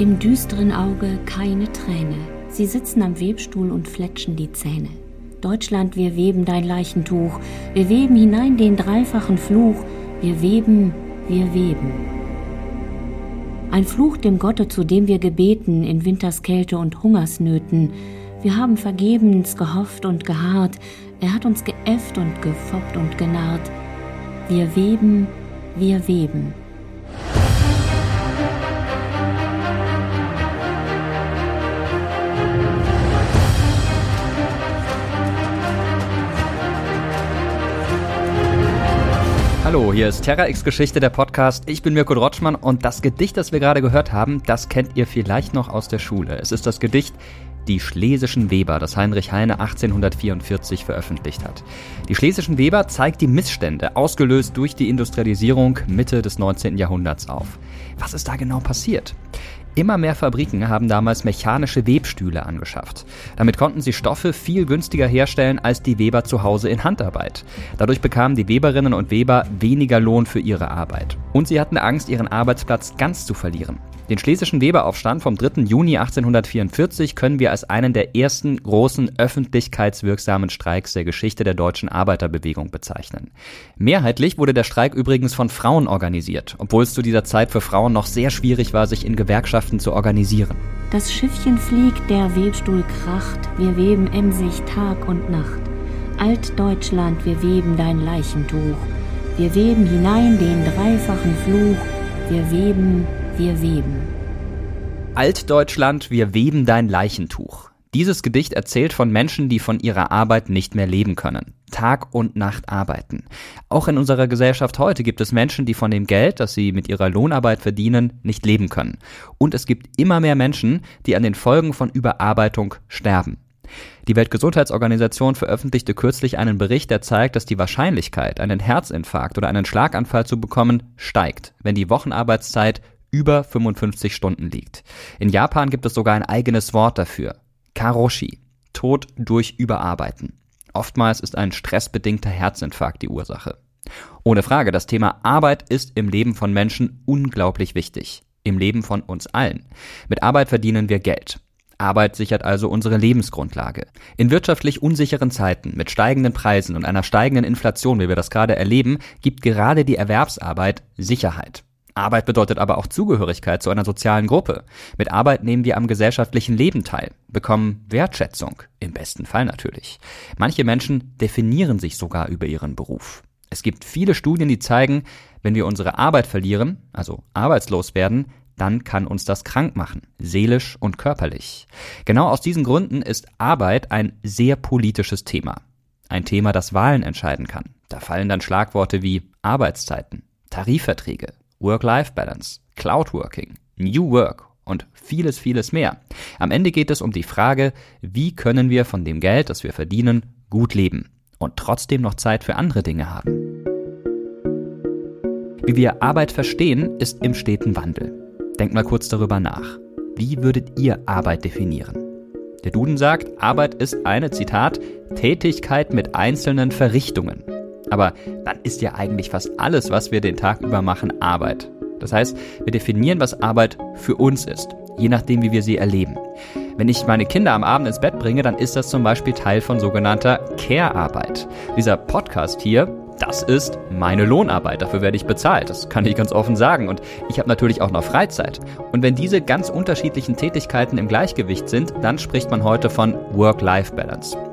Im düsteren Auge keine Träne. Sie sitzen am Webstuhl und fletschen die Zähne. Deutschland, wir weben dein Leichentuch, wir weben hinein den dreifachen Fluch, wir weben, wir weben. Ein Fluch dem Gotte, zu dem wir gebeten in Winterskälte und Hungersnöten. Wir haben vergebens gehofft und geharrt, er hat uns geäfft und gefoppt und genarrt. Wir weben, wir weben. Hallo, hier ist Terra X Geschichte, der Podcast. Ich bin Mirko Drotschmann und das Gedicht, das wir gerade gehört haben, das kennt ihr vielleicht noch aus der Schule. Es ist das Gedicht Die Schlesischen Weber, das Heinrich Heine 1844 veröffentlicht hat. Die Schlesischen Weber zeigt die Missstände, ausgelöst durch die Industrialisierung Mitte des 19. Jahrhunderts auf. Was ist da genau passiert? Immer mehr Fabriken haben damals mechanische Webstühle angeschafft. Damit konnten sie Stoffe viel günstiger herstellen als die Weber zu Hause in Handarbeit. Dadurch bekamen die Weberinnen und Weber weniger Lohn für ihre Arbeit. Und sie hatten Angst, ihren Arbeitsplatz ganz zu verlieren. Den schlesischen Weberaufstand vom 3. Juni 1844 können wir als einen der ersten großen öffentlichkeitswirksamen Streiks der Geschichte der deutschen Arbeiterbewegung bezeichnen. Mehrheitlich wurde der Streik übrigens von Frauen organisiert, obwohl es zu dieser Zeit für Frauen noch sehr schwierig war, sich in Gewerkschaften zu organisieren. Das Schiffchen fliegt, der Webstuhl kracht, wir weben emsig Tag und Nacht. Altdeutschland, wir weben dein Leichentuch, wir weben hinein den dreifachen Fluch, wir weben wir weben. Altdeutschland, wir weben dein Leichentuch. Dieses Gedicht erzählt von Menschen, die von ihrer Arbeit nicht mehr leben können. Tag und Nacht arbeiten. Auch in unserer Gesellschaft heute gibt es Menschen, die von dem Geld, das sie mit ihrer Lohnarbeit verdienen, nicht leben können. Und es gibt immer mehr Menschen, die an den Folgen von Überarbeitung sterben. Die Weltgesundheitsorganisation veröffentlichte kürzlich einen Bericht, der zeigt, dass die Wahrscheinlichkeit, einen Herzinfarkt oder einen Schlaganfall zu bekommen, steigt, wenn die Wochenarbeitszeit über 55 Stunden liegt. In Japan gibt es sogar ein eigenes Wort dafür. Karoshi. Tod durch Überarbeiten. Oftmals ist ein stressbedingter Herzinfarkt die Ursache. Ohne Frage, das Thema Arbeit ist im Leben von Menschen unglaublich wichtig. Im Leben von uns allen. Mit Arbeit verdienen wir Geld. Arbeit sichert also unsere Lebensgrundlage. In wirtschaftlich unsicheren Zeiten mit steigenden Preisen und einer steigenden Inflation, wie wir das gerade erleben, gibt gerade die Erwerbsarbeit Sicherheit. Arbeit bedeutet aber auch Zugehörigkeit zu einer sozialen Gruppe. Mit Arbeit nehmen wir am gesellschaftlichen Leben teil, bekommen Wertschätzung, im besten Fall natürlich. Manche Menschen definieren sich sogar über ihren Beruf. Es gibt viele Studien, die zeigen, wenn wir unsere Arbeit verlieren, also arbeitslos werden, dann kann uns das krank machen, seelisch und körperlich. Genau aus diesen Gründen ist Arbeit ein sehr politisches Thema. Ein Thema, das Wahlen entscheiden kann. Da fallen dann Schlagworte wie Arbeitszeiten, Tarifverträge, Work-Life-Balance, Cloud-Working, New Work und vieles, vieles mehr. Am Ende geht es um die Frage, wie können wir von dem Geld, das wir verdienen, gut leben und trotzdem noch Zeit für andere Dinge haben. Wie wir Arbeit verstehen, ist im steten Wandel. Denkt mal kurz darüber nach. Wie würdet ihr Arbeit definieren? Der Duden sagt, Arbeit ist eine, Zitat, Tätigkeit mit einzelnen Verrichtungen. Aber dann ist ja eigentlich fast alles, was wir den Tag über machen, Arbeit. Das heißt, wir definieren, was Arbeit für uns ist, je nachdem, wie wir sie erleben. Wenn ich meine Kinder am Abend ins Bett bringe, dann ist das zum Beispiel Teil von sogenannter Care-Arbeit. Dieser Podcast hier, das ist meine Lohnarbeit. Dafür werde ich bezahlt. Das kann ich ganz offen sagen. Und ich habe natürlich auch noch Freizeit. Und wenn diese ganz unterschiedlichen Tätigkeiten im Gleichgewicht sind, dann spricht man heute von Work-Life-Balance.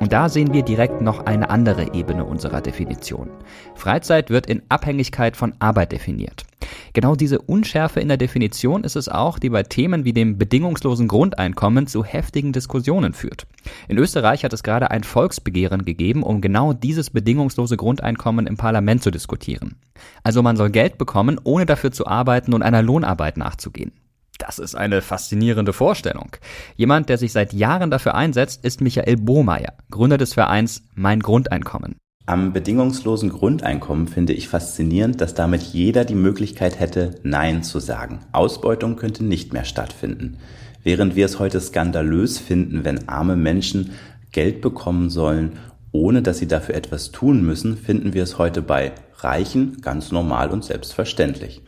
Und da sehen wir direkt noch eine andere Ebene unserer Definition. Freizeit wird in Abhängigkeit von Arbeit definiert. Genau diese Unschärfe in der Definition ist es auch, die bei Themen wie dem bedingungslosen Grundeinkommen zu heftigen Diskussionen führt. In Österreich hat es gerade ein Volksbegehren gegeben, um genau dieses bedingungslose Grundeinkommen im Parlament zu diskutieren. Also man soll Geld bekommen, ohne dafür zu arbeiten und einer Lohnarbeit nachzugehen. Das ist eine faszinierende Vorstellung. Jemand, der sich seit Jahren dafür einsetzt, ist Michael Bohmeier, Gründer des Vereins Mein Grundeinkommen. Am bedingungslosen Grundeinkommen finde ich faszinierend, dass damit jeder die Möglichkeit hätte, Nein zu sagen. Ausbeutung könnte nicht mehr stattfinden. Während wir es heute skandalös finden, wenn arme Menschen Geld bekommen sollen, ohne dass sie dafür etwas tun müssen, finden wir es heute bei Reichen ganz normal und selbstverständlich.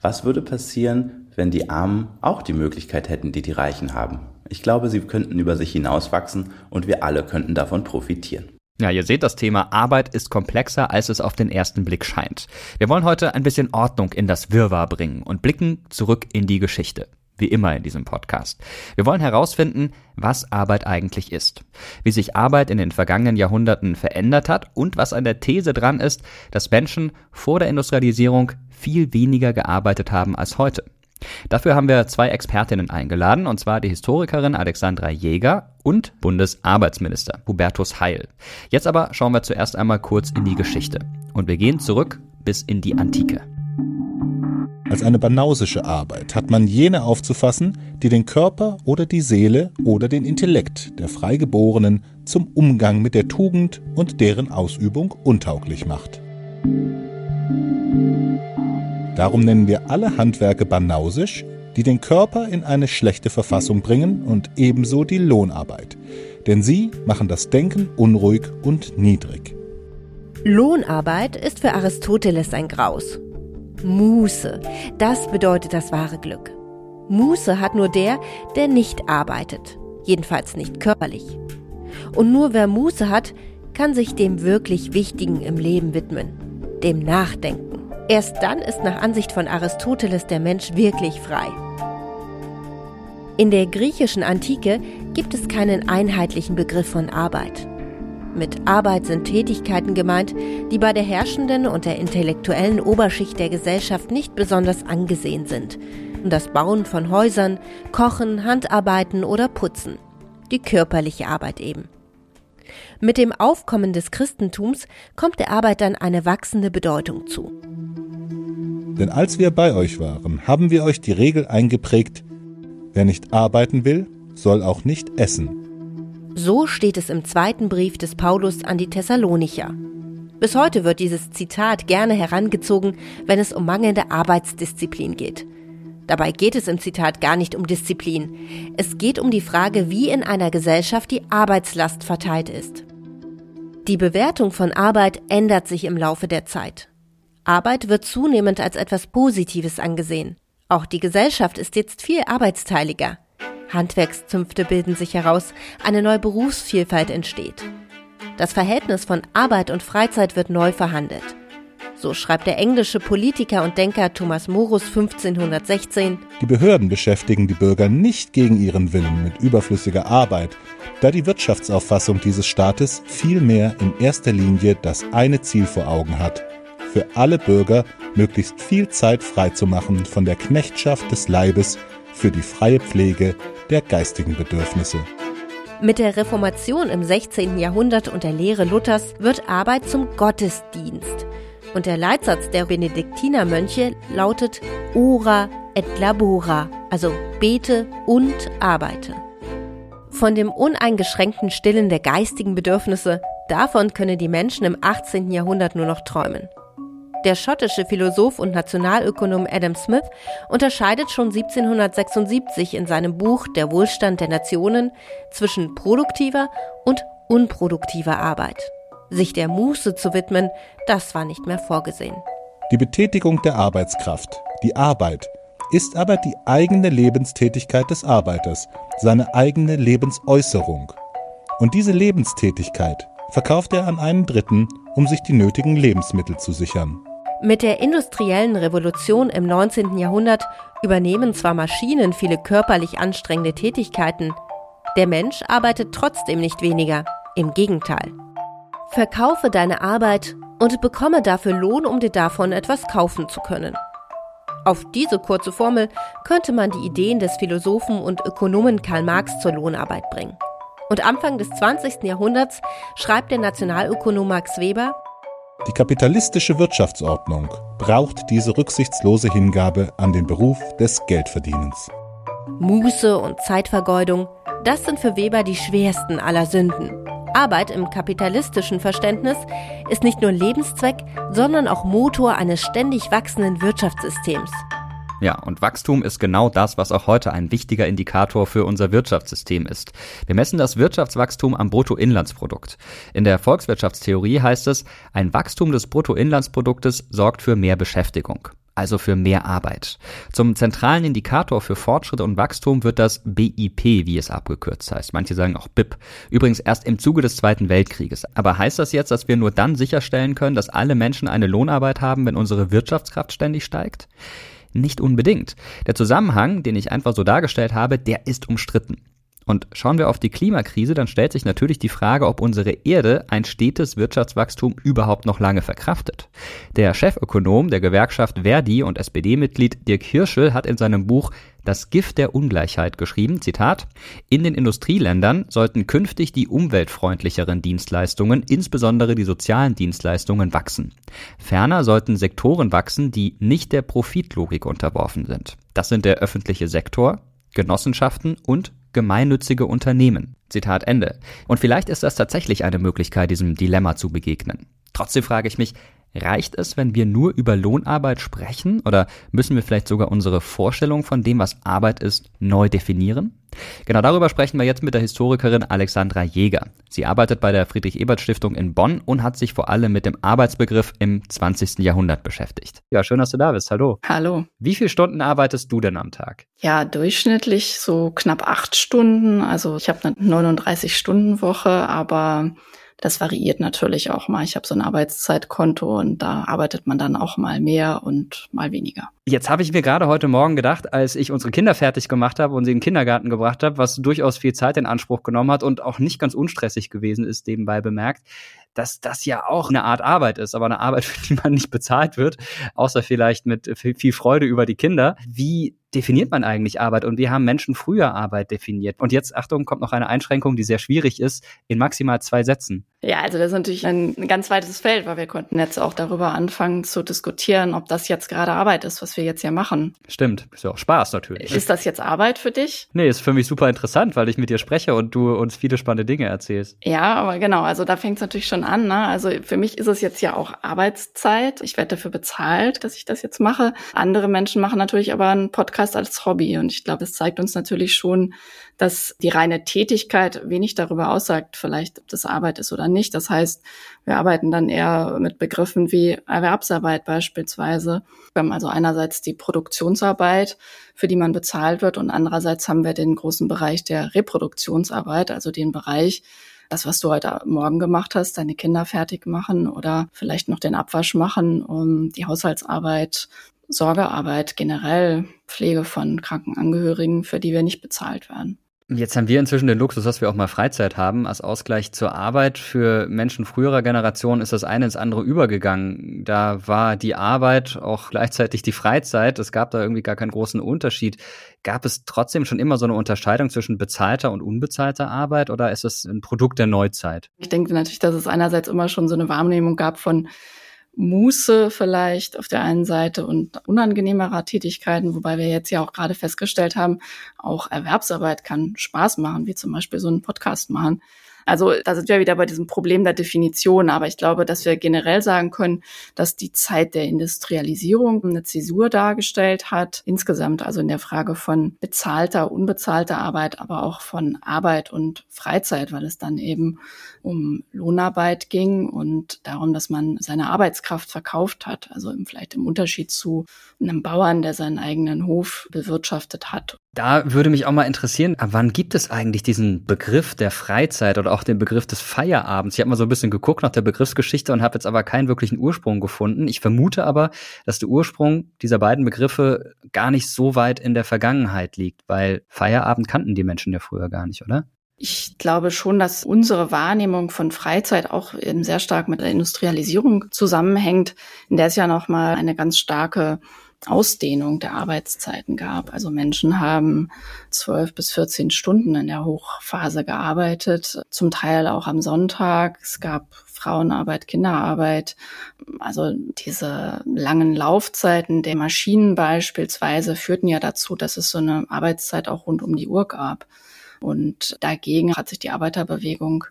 Was würde passieren, wenn die Armen auch die Möglichkeit hätten, die die Reichen haben. Ich glaube, sie könnten über sich hinauswachsen und wir alle könnten davon profitieren. Ja, ihr seht, das Thema Arbeit ist komplexer, als es auf den ersten Blick scheint. Wir wollen heute ein bisschen Ordnung in das Wirrwarr bringen und blicken zurück in die Geschichte. Wie immer in diesem Podcast. Wir wollen herausfinden, was Arbeit eigentlich ist, wie sich Arbeit in den vergangenen Jahrhunderten verändert hat und was an der These dran ist, dass Menschen vor der Industrialisierung viel weniger gearbeitet haben als heute. Dafür haben wir zwei Expertinnen eingeladen, und zwar die Historikerin Alexandra Jäger und Bundesarbeitsminister Hubertus Heil. Jetzt aber schauen wir zuerst einmal kurz in die Geschichte. Und wir gehen zurück bis in die Antike. Als eine banausische Arbeit hat man jene aufzufassen, die den Körper oder die Seele oder den Intellekt der Freigeborenen zum Umgang mit der Tugend und deren Ausübung untauglich macht. Darum nennen wir alle Handwerke banausisch, die den Körper in eine schlechte Verfassung bringen und ebenso die Lohnarbeit, denn sie machen das Denken unruhig und niedrig. Lohnarbeit ist für Aristoteles ein Graus. Muße, das bedeutet das wahre Glück. Muße hat nur der, der nicht arbeitet, jedenfalls nicht körperlich. Und nur wer Muße hat, kann sich dem wirklich Wichtigen im Leben widmen, dem Nachdenken. Erst dann ist nach Ansicht von Aristoteles der Mensch wirklich frei. In der griechischen Antike gibt es keinen einheitlichen Begriff von Arbeit. Mit Arbeit sind Tätigkeiten gemeint, die bei der herrschenden und der intellektuellen Oberschicht der Gesellschaft nicht besonders angesehen sind. Das Bauen von Häusern, Kochen, Handarbeiten oder Putzen. Die körperliche Arbeit eben. Mit dem Aufkommen des Christentums kommt der Arbeit dann eine wachsende Bedeutung zu. Denn als wir bei euch waren, haben wir euch die Regel eingeprägt, wer nicht arbeiten will, soll auch nicht essen. So steht es im zweiten Brief des Paulus an die Thessalonicher. Bis heute wird dieses Zitat gerne herangezogen, wenn es um mangelnde Arbeitsdisziplin geht. Dabei geht es im Zitat gar nicht um Disziplin. Es geht um die Frage, wie in einer Gesellschaft die Arbeitslast verteilt ist. Die Bewertung von Arbeit ändert sich im Laufe der Zeit. Arbeit wird zunehmend als etwas Positives angesehen. Auch die Gesellschaft ist jetzt viel arbeitsteiliger. Handwerkszünfte bilden sich heraus, eine neue Berufsvielfalt entsteht. Das Verhältnis von Arbeit und Freizeit wird neu verhandelt. So schreibt der englische Politiker und Denker Thomas Morus 1516. Die Behörden beschäftigen die Bürger nicht gegen ihren Willen mit überflüssiger Arbeit, da die Wirtschaftsauffassung dieses Staates vielmehr in erster Linie das eine Ziel vor Augen hat, für alle Bürger möglichst viel Zeit freizumachen von der Knechtschaft des Leibes für die freie Pflege der geistigen Bedürfnisse. Mit der Reformation im 16. Jahrhundert und der Lehre Luthers wird Arbeit zum Gottesdienst. Und der Leitsatz der Benediktinermönche lautet Ora et labora, also bete und arbeite. Von dem uneingeschränkten Stillen der geistigen Bedürfnisse, davon können die Menschen im 18. Jahrhundert nur noch träumen. Der schottische Philosoph und Nationalökonom Adam Smith unterscheidet schon 1776 in seinem Buch Der Wohlstand der Nationen zwischen produktiver und unproduktiver Arbeit. Sich der Muße zu widmen, das war nicht mehr vorgesehen. Die Betätigung der Arbeitskraft, die Arbeit, ist aber die eigene Lebenstätigkeit des Arbeiters, seine eigene Lebensäußerung. Und diese Lebenstätigkeit verkauft er an einen Dritten, um sich die nötigen Lebensmittel zu sichern. Mit der industriellen Revolution im 19. Jahrhundert übernehmen zwar Maschinen viele körperlich anstrengende Tätigkeiten, der Mensch arbeitet trotzdem nicht weniger, im Gegenteil. Verkaufe deine Arbeit und bekomme dafür Lohn, um dir davon etwas kaufen zu können. Auf diese kurze Formel könnte man die Ideen des Philosophen und Ökonomen Karl Marx zur Lohnarbeit bringen. Und Anfang des 20. Jahrhunderts schreibt der Nationalökonom Max Weber, die kapitalistische Wirtschaftsordnung braucht diese rücksichtslose Hingabe an den Beruf des Geldverdienens. Muße und Zeitvergeudung, das sind für Weber die schwersten aller Sünden. Arbeit im kapitalistischen Verständnis ist nicht nur Lebenszweck, sondern auch Motor eines ständig wachsenden Wirtschaftssystems. Ja, und Wachstum ist genau das, was auch heute ein wichtiger Indikator für unser Wirtschaftssystem ist. Wir messen das Wirtschaftswachstum am Bruttoinlandsprodukt. In der Volkswirtschaftstheorie heißt es, ein Wachstum des Bruttoinlandsproduktes sorgt für mehr Beschäftigung. Also für mehr Arbeit. Zum zentralen Indikator für Fortschritt und Wachstum wird das BIP, wie es abgekürzt heißt. Manche sagen auch BIP. Übrigens erst im Zuge des Zweiten Weltkrieges. Aber heißt das jetzt, dass wir nur dann sicherstellen können, dass alle Menschen eine Lohnarbeit haben, wenn unsere Wirtschaftskraft ständig steigt? Nicht unbedingt. Der Zusammenhang, den ich einfach so dargestellt habe, der ist umstritten. Und schauen wir auf die Klimakrise, dann stellt sich natürlich die Frage, ob unsere Erde ein stetes Wirtschaftswachstum überhaupt noch lange verkraftet. Der Chefökonom der Gewerkschaft Verdi und SPD-Mitglied Dirk Hirschel hat in seinem Buch Das Gift der Ungleichheit geschrieben, Zitat, in den Industrieländern sollten künftig die umweltfreundlicheren Dienstleistungen, insbesondere die sozialen Dienstleistungen, wachsen. Ferner sollten Sektoren wachsen, die nicht der Profitlogik unterworfen sind. Das sind der öffentliche Sektor, Genossenschaften und gemeinnützige Unternehmen. Zitat Ende. Und vielleicht ist das tatsächlich eine Möglichkeit, diesem Dilemma zu begegnen. Trotzdem frage ich mich, Reicht es, wenn wir nur über Lohnarbeit sprechen oder müssen wir vielleicht sogar unsere Vorstellung von dem, was Arbeit ist, neu definieren? Genau darüber sprechen wir jetzt mit der Historikerin Alexandra Jäger. Sie arbeitet bei der Friedrich-Ebert-Stiftung in Bonn und hat sich vor allem mit dem Arbeitsbegriff im 20. Jahrhundert beschäftigt. Ja, schön, dass du da bist. Hallo. Hallo. Wie viele Stunden arbeitest du denn am Tag? Ja, durchschnittlich so knapp acht Stunden. Also ich habe eine 39-Stunden-Woche, aber das variiert natürlich auch mal. Ich habe so ein Arbeitszeitkonto und da arbeitet man dann auch mal mehr und mal weniger. Jetzt habe ich mir gerade heute Morgen gedacht, als ich unsere Kinder fertig gemacht habe und sie in den Kindergarten gebracht habe, was durchaus viel Zeit in Anspruch genommen hat und auch nicht ganz unstressig gewesen ist, nebenbei bemerkt, dass das ja auch eine Art Arbeit ist, aber eine Arbeit, für die man nicht bezahlt wird, außer vielleicht mit viel Freude über die Kinder. Wie definiert man eigentlich Arbeit und wie haben Menschen früher Arbeit definiert? Und jetzt, Achtung, kommt noch eine Einschränkung, die sehr schwierig ist, in maximal zwei Sätzen. Ja, also das ist natürlich ein ganz weites Feld, weil wir konnten jetzt auch darüber anfangen zu diskutieren, ob das jetzt gerade Arbeit ist, was wir jetzt hier machen. Stimmt, ist ja auch Spaß natürlich. Ist das jetzt Arbeit für dich? Nee, ist für mich super interessant, weil ich mit dir spreche und du uns viele spannende Dinge erzählst. Ja, aber genau, also da fängt es natürlich schon an. Ne? Also für mich ist es jetzt ja auch Arbeitszeit. Ich werde dafür bezahlt, dass ich das jetzt mache. Andere Menschen machen natürlich aber einen Podcast als Hobby und ich glaube, es zeigt uns natürlich schon, dass die reine Tätigkeit wenig darüber aussagt, vielleicht ob das Arbeit ist oder nicht. Das heißt, wir arbeiten dann eher mit Begriffen wie Erwerbsarbeit beispielsweise. Wir haben also einerseits die Produktionsarbeit, für die man bezahlt wird, und andererseits haben wir den großen Bereich der Reproduktionsarbeit, also den Bereich, das, was du heute Morgen gemacht hast, deine Kinder fertig machen oder vielleicht noch den Abwasch machen, um die Haushaltsarbeit, Sorgearbeit generell, Pflege von kranken Angehörigen, für die wir nicht bezahlt werden. Jetzt haben wir inzwischen den Luxus, dass wir auch mal Freizeit haben. Als Ausgleich zur Arbeit für Menschen früherer Generation ist das eine ins andere übergegangen. Da war die Arbeit auch gleichzeitig die Freizeit. Es gab da irgendwie gar keinen großen Unterschied. Gab es trotzdem schon immer so eine Unterscheidung zwischen bezahlter und unbezahlter Arbeit oder ist es ein Produkt der Neuzeit? Ich denke natürlich, dass es einerseits immer schon so eine Wahrnehmung gab von Muße vielleicht auf der einen Seite und unangenehmerer Tätigkeiten, wobei wir jetzt ja auch gerade festgestellt haben, auch Erwerbsarbeit kann Spaß machen, wie zum Beispiel so einen Podcast machen. Also da sind wir wieder bei diesem Problem der Definition. Aber ich glaube, dass wir generell sagen können, dass die Zeit der Industrialisierung eine Zäsur dargestellt hat. Insgesamt also in der Frage von bezahlter, unbezahlter Arbeit, aber auch von Arbeit und Freizeit, weil es dann eben um Lohnarbeit ging und darum, dass man seine Arbeitskraft verkauft hat. Also vielleicht im Unterschied zu einem Bauern, der seinen eigenen Hof bewirtschaftet hat. Da würde mich auch mal interessieren, wann gibt es eigentlich diesen Begriff der Freizeit oder auch den Begriff des Feierabends? Ich habe mal so ein bisschen geguckt nach der Begriffsgeschichte und habe jetzt aber keinen wirklichen Ursprung gefunden. Ich vermute aber, dass der Ursprung dieser beiden Begriffe gar nicht so weit in der Vergangenheit liegt, weil Feierabend kannten die Menschen ja früher gar nicht, oder? Ich glaube schon, dass unsere Wahrnehmung von Freizeit auch eben sehr stark mit der Industrialisierung zusammenhängt, in der es ja nochmal eine ganz starke Ausdehnung der Arbeitszeiten gab. Also Menschen haben zwölf bis 14 Stunden in der Hochphase gearbeitet, zum Teil auch am Sonntag. Es gab Frauenarbeit, Kinderarbeit. Also diese langen Laufzeiten der Maschinen beispielsweise führten ja dazu, dass es so eine Arbeitszeit auch rund um die Uhr gab. Und dagegen hat sich die Arbeiterbewegung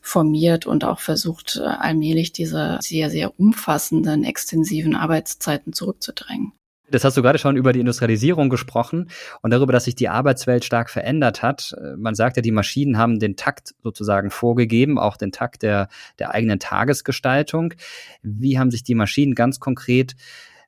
formiert und auch versucht, allmählich diese sehr, sehr umfassenden, extensiven Arbeitszeiten zurückzudrängen. Das hast du gerade schon über die Industrialisierung gesprochen und darüber, dass sich die Arbeitswelt stark verändert hat. Man sagt ja, die Maschinen haben den Takt sozusagen vorgegeben, auch den Takt der, der eigenen Tagesgestaltung. Wie haben sich die Maschinen ganz konkret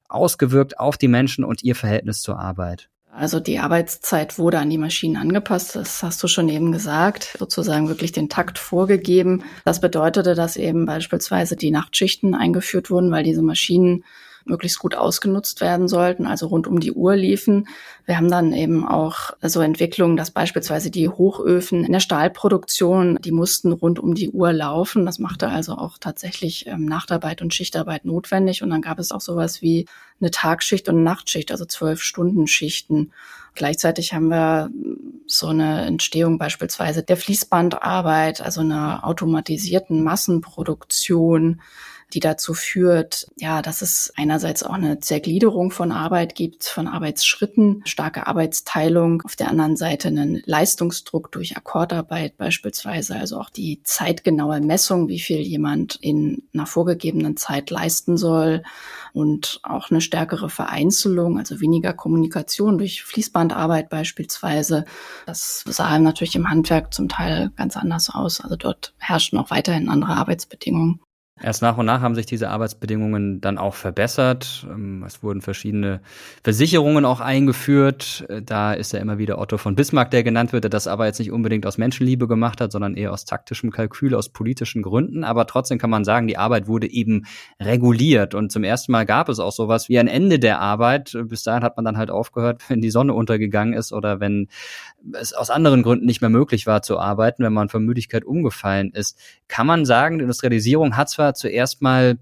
ausgewirkt auf die Menschen und ihr Verhältnis zur Arbeit? Also die Arbeitszeit wurde an die Maschinen angepasst, das hast du schon eben gesagt, sozusagen wirklich den Takt vorgegeben. Das bedeutete, dass eben beispielsweise die Nachtschichten eingeführt wurden, weil diese Maschinen möglichst gut ausgenutzt werden sollten, also rund um die Uhr liefen. Wir haben dann eben auch so Entwicklungen, dass beispielsweise die Hochöfen in der Stahlproduktion, die mussten rund um die Uhr laufen. Das machte also auch tatsächlich ähm, Nachtarbeit und Schichtarbeit notwendig. Und dann gab es auch sowas wie eine Tagschicht und Nachtschicht, also zwölf Stunden Schichten. Gleichzeitig haben wir so eine Entstehung beispielsweise der Fließbandarbeit, also einer automatisierten Massenproduktion die dazu führt, ja, dass es einerseits auch eine Zergliederung von Arbeit gibt, von Arbeitsschritten, starke Arbeitsteilung, auf der anderen Seite einen Leistungsdruck durch Akkordarbeit beispielsweise, also auch die zeitgenaue Messung, wie viel jemand in einer vorgegebenen Zeit leisten soll und auch eine stärkere Vereinzelung, also weniger Kommunikation durch Fließbandarbeit beispielsweise. Das sah natürlich im Handwerk zum Teil ganz anders aus. Also dort herrschen auch weiterhin andere Arbeitsbedingungen. Erst nach und nach haben sich diese Arbeitsbedingungen dann auch verbessert. Ähm, es wurden verschiedene Versicherungen auch eingeführt. Äh, da ist ja immer wieder Otto von Bismarck, der genannt wird, der das aber jetzt nicht unbedingt aus Menschenliebe gemacht hat, sondern eher aus taktischem Kalkül, aus politischen Gründen. Aber trotzdem kann man sagen, die Arbeit wurde eben reguliert. Und zum ersten Mal gab es auch sowas wie ein Ende der Arbeit. Bis dahin hat man dann halt aufgehört, wenn die Sonne untergegangen ist oder wenn es aus anderen Gründen nicht mehr möglich war zu arbeiten, wenn man von Müdigkeit umgefallen ist. Kann man sagen, die Industrialisierung hat zwar zuerst mal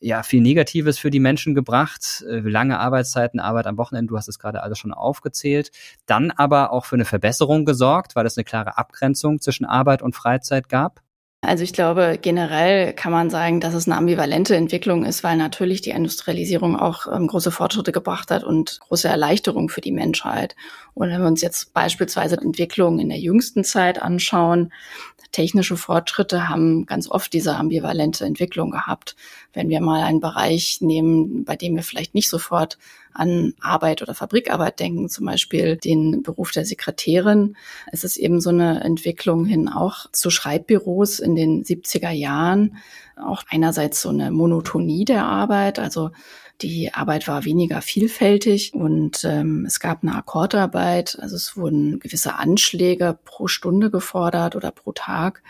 ja viel Negatives für die Menschen gebracht, äh, lange Arbeitszeiten, Arbeit am Wochenende, du hast es gerade alles schon aufgezählt, dann aber auch für eine Verbesserung gesorgt, weil es eine klare Abgrenzung zwischen Arbeit und Freizeit gab. Also ich glaube, generell kann man sagen, dass es eine ambivalente Entwicklung ist, weil natürlich die Industrialisierung auch ähm, große Fortschritte gebracht hat und große Erleichterung für die Menschheit. Und wenn wir uns jetzt beispielsweise Entwicklungen in der jüngsten Zeit anschauen, technische Fortschritte haben ganz oft diese ambivalente Entwicklung gehabt. Wenn wir mal einen Bereich nehmen, bei dem wir vielleicht nicht sofort an Arbeit oder Fabrikarbeit denken, zum Beispiel den Beruf der Sekretärin, es ist eben so eine Entwicklung hin auch zu Schreibbüros in den 70er Jahren. Auch einerseits so eine Monotonie der Arbeit, also die Arbeit war weniger vielfältig und ähm, es gab eine Akkordarbeit. Also es wurden gewisse Anschläge pro Stunde gefordert oder pro Tag.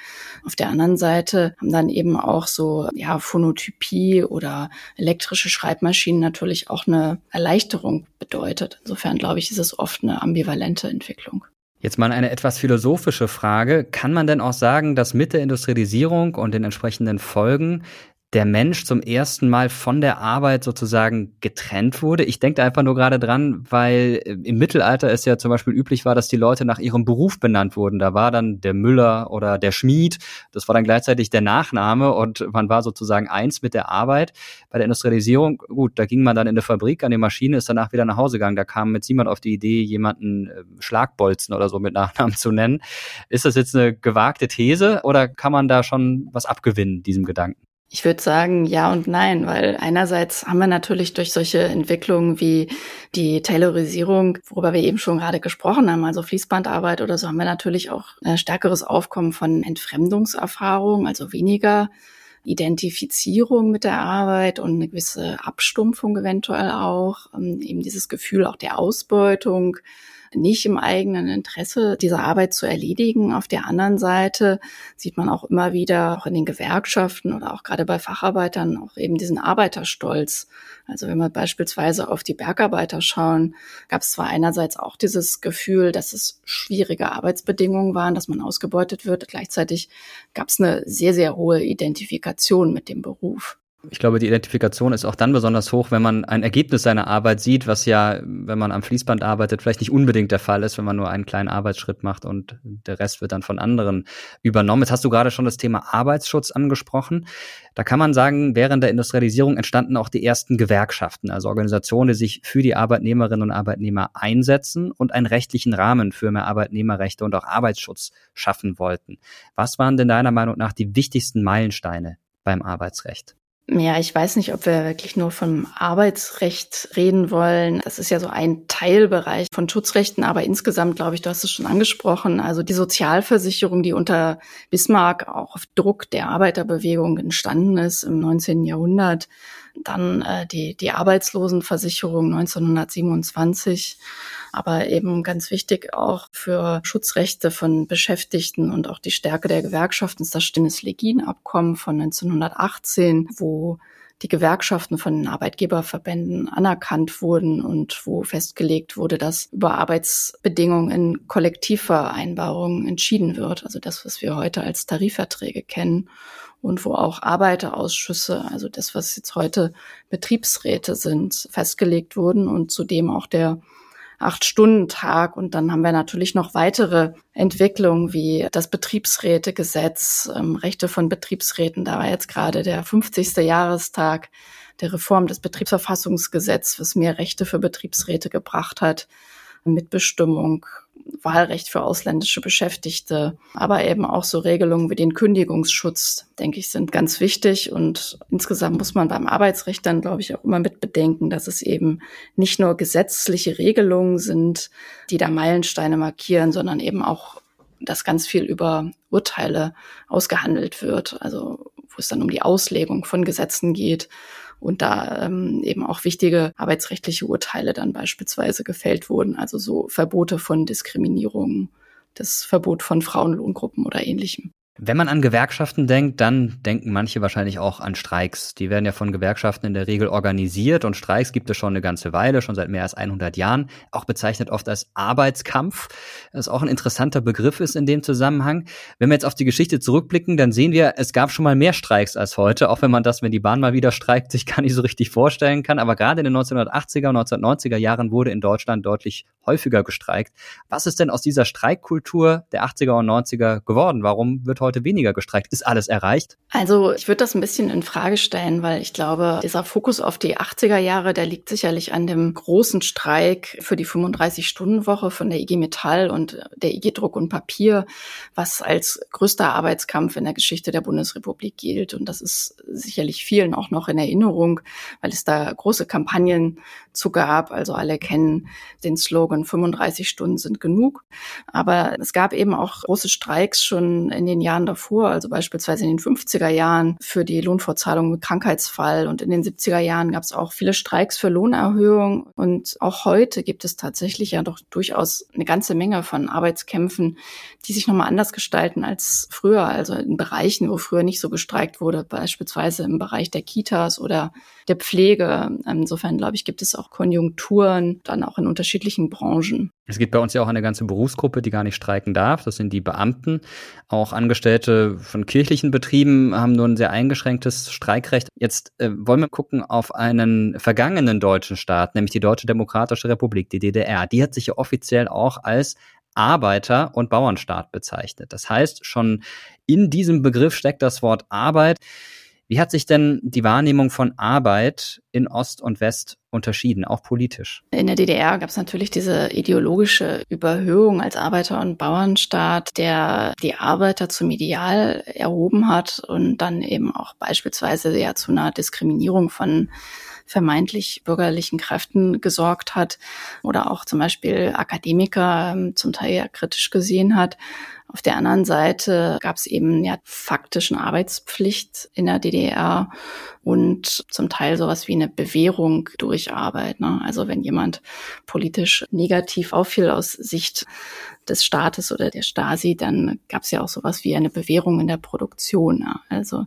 Auf der anderen Seite haben dann eben auch so ja Phonotypie oder elektrische Schreibmaschinen natürlich auch eine Erleichterung bedeutet. Insofern glaube ich, ist es oft eine ambivalente Entwicklung. Jetzt mal eine etwas philosophische Frage. Kann man denn auch sagen, dass mit der Industrialisierung und den entsprechenden Folgen der Mensch zum ersten Mal von der Arbeit sozusagen getrennt wurde. Ich denke einfach nur gerade dran, weil äh, im Mittelalter es ja zum Beispiel üblich war, dass die Leute nach ihrem Beruf benannt wurden. Da war dann der Müller oder der Schmied. Das war dann gleichzeitig der Nachname und man war sozusagen eins mit der Arbeit. Bei der Industrialisierung, gut, da ging man dann in eine Fabrik an die Maschine, ist danach wieder nach Hause gegangen. Da kam jetzt niemand auf die Idee, jemanden äh, Schlagbolzen oder so mit Nachnamen zu nennen. Ist das jetzt eine gewagte These oder kann man da schon was abgewinnen, diesem Gedanken? Ich würde sagen ja und nein, weil einerseits haben wir natürlich durch solche Entwicklungen wie die Taylorisierung, worüber wir eben schon gerade gesprochen haben, also Fließbandarbeit oder so, haben wir natürlich auch ein stärkeres Aufkommen von Entfremdungserfahrungen, also weniger Identifizierung mit der Arbeit und eine gewisse Abstumpfung eventuell auch, ähm, eben dieses Gefühl auch der Ausbeutung, nicht im eigenen Interesse, diese Arbeit zu erledigen. Auf der anderen Seite sieht man auch immer wieder, auch in den Gewerkschaften oder auch gerade bei Facharbeitern, auch eben diesen Arbeiterstolz. Also wenn wir beispielsweise auf die Bergarbeiter schauen, gab es zwar einerseits auch dieses Gefühl, dass es schwierige Arbeitsbedingungen waren, dass man ausgebeutet wird. Gleichzeitig gab es eine sehr, sehr hohe Identifikation mit dem Beruf ich glaube, die Identifikation ist auch dann besonders hoch, wenn man ein Ergebnis seiner Arbeit sieht, was ja, wenn man am Fließband arbeitet, vielleicht nicht unbedingt der Fall ist, wenn man nur einen kleinen Arbeitsschritt macht und der Rest wird dann von anderen übernommen. Jetzt hast du gerade schon das Thema Arbeitsschutz angesprochen. Da kann man sagen, während der Industrialisierung entstanden auch die ersten Gewerkschaften, also Organisationen, die sich für die Arbeitnehmerinnen und Arbeitnehmer einsetzen und einen rechtlichen Rahmen für mehr Arbeitnehmerrechte und auch Arbeitsschutz schaffen wollten. Was waren denn deiner Meinung nach die wichtigsten Meilensteine beim Arbeitsrecht? Ja, ich weiß nicht, ob wir wirklich nur vom Arbeitsrecht reden wollen. Das ist ja so ein Teilbereich von Schutzrechten, aber insgesamt, glaube ich, du hast es schon angesprochen, also die Sozialversicherung, die unter Bismarck auch auf Druck der Arbeiterbewegung entstanden ist im 19. Jahrhundert, dann äh, die, die Arbeitslosenversicherung 1927 aber eben ganz wichtig auch für Schutzrechte von Beschäftigten und auch die Stärke der Gewerkschaften ist das Stinnes-Legin-Abkommen von 1918, wo die Gewerkschaften von den Arbeitgeberverbänden anerkannt wurden und wo festgelegt wurde, dass über Arbeitsbedingungen in Kollektivvereinbarungen entschieden wird. Also das, was wir heute als Tarifverträge kennen und wo auch Arbeiterausschüsse, also das, was jetzt heute Betriebsräte sind, festgelegt wurden und zudem auch der Acht-Stunden-Tag. Und dann haben wir natürlich noch weitere Entwicklungen wie das Betriebsrätegesetz, ähm, Rechte von Betriebsräten. Da war jetzt gerade der 50. Jahrestag der Reform des Betriebsverfassungsgesetzes, was mehr Rechte für Betriebsräte gebracht hat. Mitbestimmung, Wahlrecht für ausländische Beschäftigte, aber eben auch so Regelungen wie den Kündigungsschutz, denke ich, sind ganz wichtig. Und insgesamt muss man beim Arbeitsrecht dann, glaube ich, auch immer mit bedenken, dass es eben nicht nur gesetzliche Regelungen sind, die da Meilensteine markieren, sondern eben auch, dass ganz viel über Urteile ausgehandelt wird. Also wo es dann um die Auslegung von Gesetzen geht und da ähm, eben auch wichtige arbeitsrechtliche Urteile dann beispielsweise gefällt wurden, also so Verbote von Diskriminierung, das Verbot von Frauenlohngruppen oder ähnlichem. Wenn man an Gewerkschaften denkt, dann denken manche wahrscheinlich auch an Streiks. Die werden ja von Gewerkschaften in der Regel organisiert und Streiks gibt es schon eine ganze Weile, schon seit mehr als 100 Jahren, auch bezeichnet oft als Arbeitskampf, das auch ein interessanter Begriff ist in dem Zusammenhang. Wenn wir jetzt auf die Geschichte zurückblicken, dann sehen wir, es gab schon mal mehr Streiks als heute, auch wenn man das, wenn die Bahn mal wieder streikt, sich gar nicht so richtig vorstellen kann. Aber gerade in den 1980er und 1990er Jahren wurde in Deutschland deutlich häufiger gestreikt. Was ist denn aus dieser Streikkultur der 80er und 90er geworden? Warum wird heute weniger gestreikt? Ist alles erreicht? Also ich würde das ein bisschen in Frage stellen, weil ich glaube, dieser Fokus auf die 80er Jahre, der liegt sicherlich an dem großen Streik für die 35-Stunden-Woche von der IG Metall und der IG Druck und Papier, was als größter Arbeitskampf in der Geschichte der Bundesrepublik gilt. Und das ist sicherlich vielen auch noch in Erinnerung, weil es da große Kampagnen zu gab. Also alle kennen den Slogan 35 Stunden sind genug. Aber es gab eben auch große Streiks schon in den Jahren Jahren davor, also beispielsweise in den 50er Jahren für die Lohnfortzahlung mit Krankheitsfall und in den 70er Jahren gab es auch viele Streiks für Lohnerhöhung und auch heute gibt es tatsächlich ja doch durchaus eine ganze Menge von Arbeitskämpfen, die sich nochmal anders gestalten als früher, also in Bereichen, wo früher nicht so gestreikt wurde, beispielsweise im Bereich der Kitas oder der Pflege. Insofern glaube ich, gibt es auch Konjunkturen, dann auch in unterschiedlichen Branchen. Es gibt bei uns ja auch eine ganze Berufsgruppe, die gar nicht streiken darf. Das sind die Beamten. Auch Angestellte von kirchlichen Betrieben haben nur ein sehr eingeschränktes Streikrecht. Jetzt äh, wollen wir gucken auf einen vergangenen deutschen Staat, nämlich die Deutsche Demokratische Republik, die DDR. Die hat sich ja offiziell auch als Arbeiter- und Bauernstaat bezeichnet. Das heißt, schon in diesem Begriff steckt das Wort Arbeit. Wie hat sich denn die Wahrnehmung von Arbeit in Ost und West unterschieden, auch politisch? In der DDR gab es natürlich diese ideologische Überhöhung als Arbeiter- und Bauernstaat, der die Arbeiter zum Ideal erhoben hat und dann eben auch beispielsweise ja zu einer Diskriminierung von vermeintlich bürgerlichen Kräften gesorgt hat oder auch zum Beispiel Akademiker ähm, zum Teil ja kritisch gesehen hat. Auf der anderen Seite gab es eben ja faktischen Arbeitspflicht in der DDR und zum Teil sowas wie eine Bewährung durch Arbeit. Ne? Also wenn jemand politisch negativ auffiel aus Sicht des Staates oder der Stasi, dann gab es ja auch sowas wie eine Bewährung in der Produktion. Ja. Also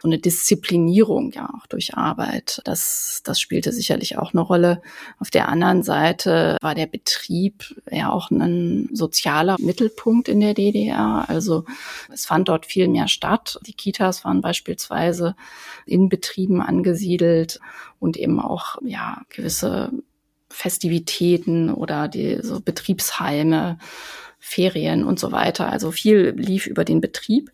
so eine Disziplinierung ja auch durch Arbeit. Das, das spielte sicherlich auch eine Rolle. Auf der anderen Seite war der Betrieb ja auch ein sozialer Mittelpunkt in der DDR. Also es fand dort viel mehr statt. Die Kitas waren beispielsweise in Betrieben angesiedelt und eben auch ja gewisse Festivitäten oder die so Betriebsheime, Ferien und so weiter. Also viel lief über den Betrieb.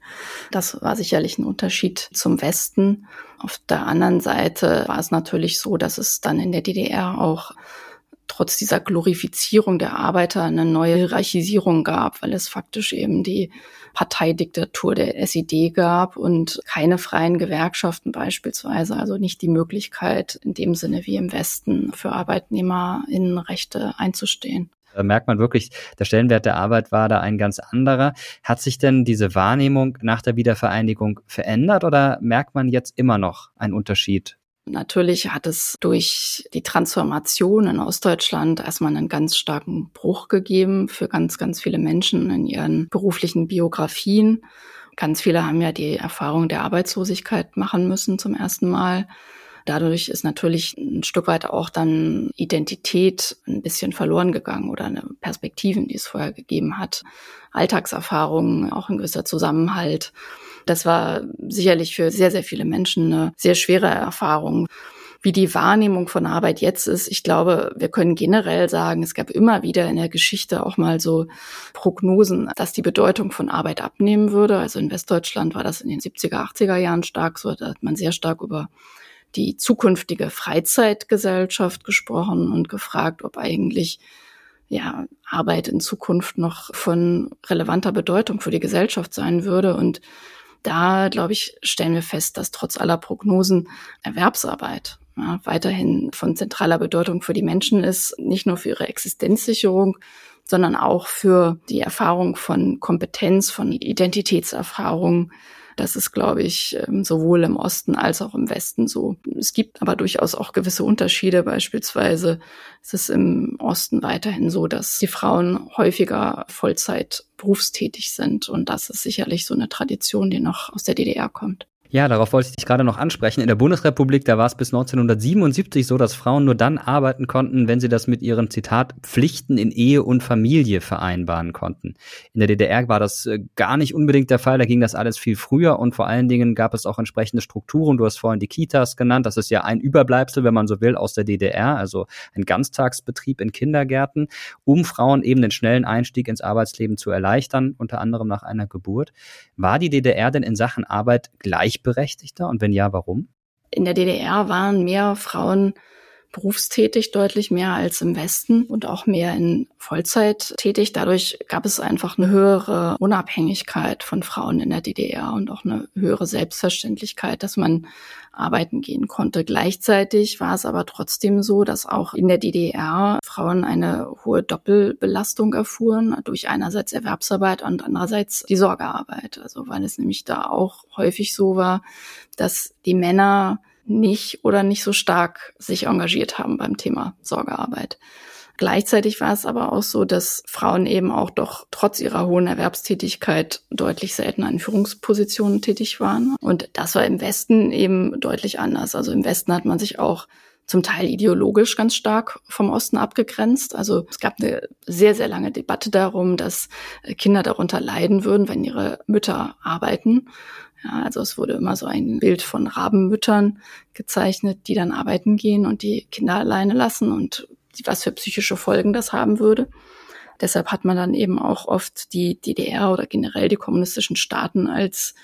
Das war sicherlich ein Unterschied zum Westen. Auf der anderen Seite war es natürlich so, dass es dann in der DDR auch trotz dieser Glorifizierung der Arbeiter eine neue Hierarchisierung gab, weil es faktisch eben die Parteidiktatur der SED gab und keine freien Gewerkschaften beispielsweise, also nicht die Möglichkeit in dem Sinne wie im Westen für ArbeitnehmerInnenrechte einzustehen. Da merkt man wirklich, der Stellenwert der Arbeit war da ein ganz anderer. Hat sich denn diese Wahrnehmung nach der Wiedervereinigung verändert oder merkt man jetzt immer noch einen Unterschied Natürlich hat es durch die Transformation in Ostdeutschland erstmal einen ganz starken Bruch gegeben für ganz, ganz viele Menschen in ihren beruflichen Biografien. Ganz viele haben ja die Erfahrung der Arbeitslosigkeit machen müssen zum ersten Mal. Dadurch ist natürlich ein Stück weit auch dann Identität ein bisschen verloren gegangen oder Perspektiven, die es vorher gegeben hat. Alltagserfahrungen, auch ein gewisser Zusammenhalt. Das war sicherlich für sehr, sehr viele Menschen eine sehr schwere Erfahrung. Wie die Wahrnehmung von Arbeit jetzt ist, ich glaube, wir können generell sagen, es gab immer wieder in der Geschichte auch mal so Prognosen, dass die Bedeutung von Arbeit abnehmen würde. Also in Westdeutschland war das in den 70er, 80er Jahren stark so, da hat man sehr stark über die zukünftige Freizeitgesellschaft gesprochen und gefragt, ob eigentlich ja, Arbeit in Zukunft noch von relevanter Bedeutung für die Gesellschaft sein würde. Und da, glaube ich, stellen wir fest, dass trotz aller Prognosen Erwerbsarbeit ja, weiterhin von zentraler Bedeutung für die Menschen ist, nicht nur für ihre Existenzsicherung, sondern auch für die Erfahrung von Kompetenz, von Identitätserfahrung, das ist, glaube ich, ähm, sowohl im Osten als auch im Westen so. Es gibt aber durchaus auch gewisse Unterschiede. Beispielsweise ist es im Osten weiterhin so, dass die Frauen häufiger Vollzeit berufstätig sind. Und das ist sicherlich so eine Tradition, die noch aus der DDR kommt. Ja, darauf wollte ich dich gerade noch ansprechen. In der Bundesrepublik, da war es bis 1977 so, dass Frauen nur dann arbeiten konnten, wenn sie das mit ihren, Zitat, Pflichten in Ehe und Familie vereinbaren konnten. In der DDR war das äh, gar nicht unbedingt der Fall, da ging das alles viel früher und vor allen Dingen gab es auch entsprechende Strukturen. Du hast vorhin die Kitas genannt, das ist ja ein Überbleibsel, wenn man so will, aus der DDR, also ein Ganztagsbetrieb in Kindergärten, um Frauen eben den schnellen Einstieg ins Arbeitsleben zu erleichtern, unter anderem nach einer Geburt. War die DDR denn in Sachen Arbeit gleich gleichberechtigter? Und wenn ja, warum? In der DDR waren mehr Frauen berufstätig, deutlich mehr als im Westen und auch mehr in Vollzeit tätig. Dadurch gab es einfach eine höhere Unabhängigkeit von Frauen in der DDR und auch eine höhere Selbstverständlichkeit, dass man arbeiten gehen konnte. Gleichzeitig war es aber trotzdem so, dass auch in der DDR Frauen eine hohe Doppelbelastung erfuhren durch einerseits Erwerbsarbeit und andererseits die Sorgearbeit. Also weil es nämlich da auch häufig so war, dass die Männer nicht oder nicht so stark sich engagiert haben beim Thema Sorgearbeit. Gleichzeitig war es aber auch so, dass Frauen eben auch doch trotz ihrer hohen Erwerbstätigkeit deutlich seltener in Führungspositionen tätig waren. Und das war im Westen eben deutlich anders. Also im Westen hat man sich auch zum Teil ideologisch ganz stark vom Osten abgegrenzt. Also es gab eine sehr, sehr lange Debatte darum, dass Kinder darunter leiden würden, wenn ihre Mütter arbeiten. Ja, also es wurde immer so ein Bild von Rabenmüttern gezeichnet, die dann arbeiten gehen und die Kinder alleine lassen und was für psychische Folgen das haben würde. Deshalb hat man dann eben auch oft die DDR oder generell die kommunistischen Staaten als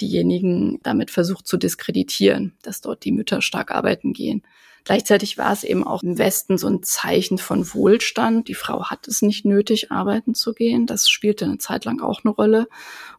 diejenigen damit versucht zu diskreditieren, dass dort die Mütter stark arbeiten gehen. Gleichzeitig war es eben auch im Westen so ein Zeichen von Wohlstand. Die Frau hat es nicht nötig, arbeiten zu gehen. Das spielte eine Zeit lang auch eine Rolle.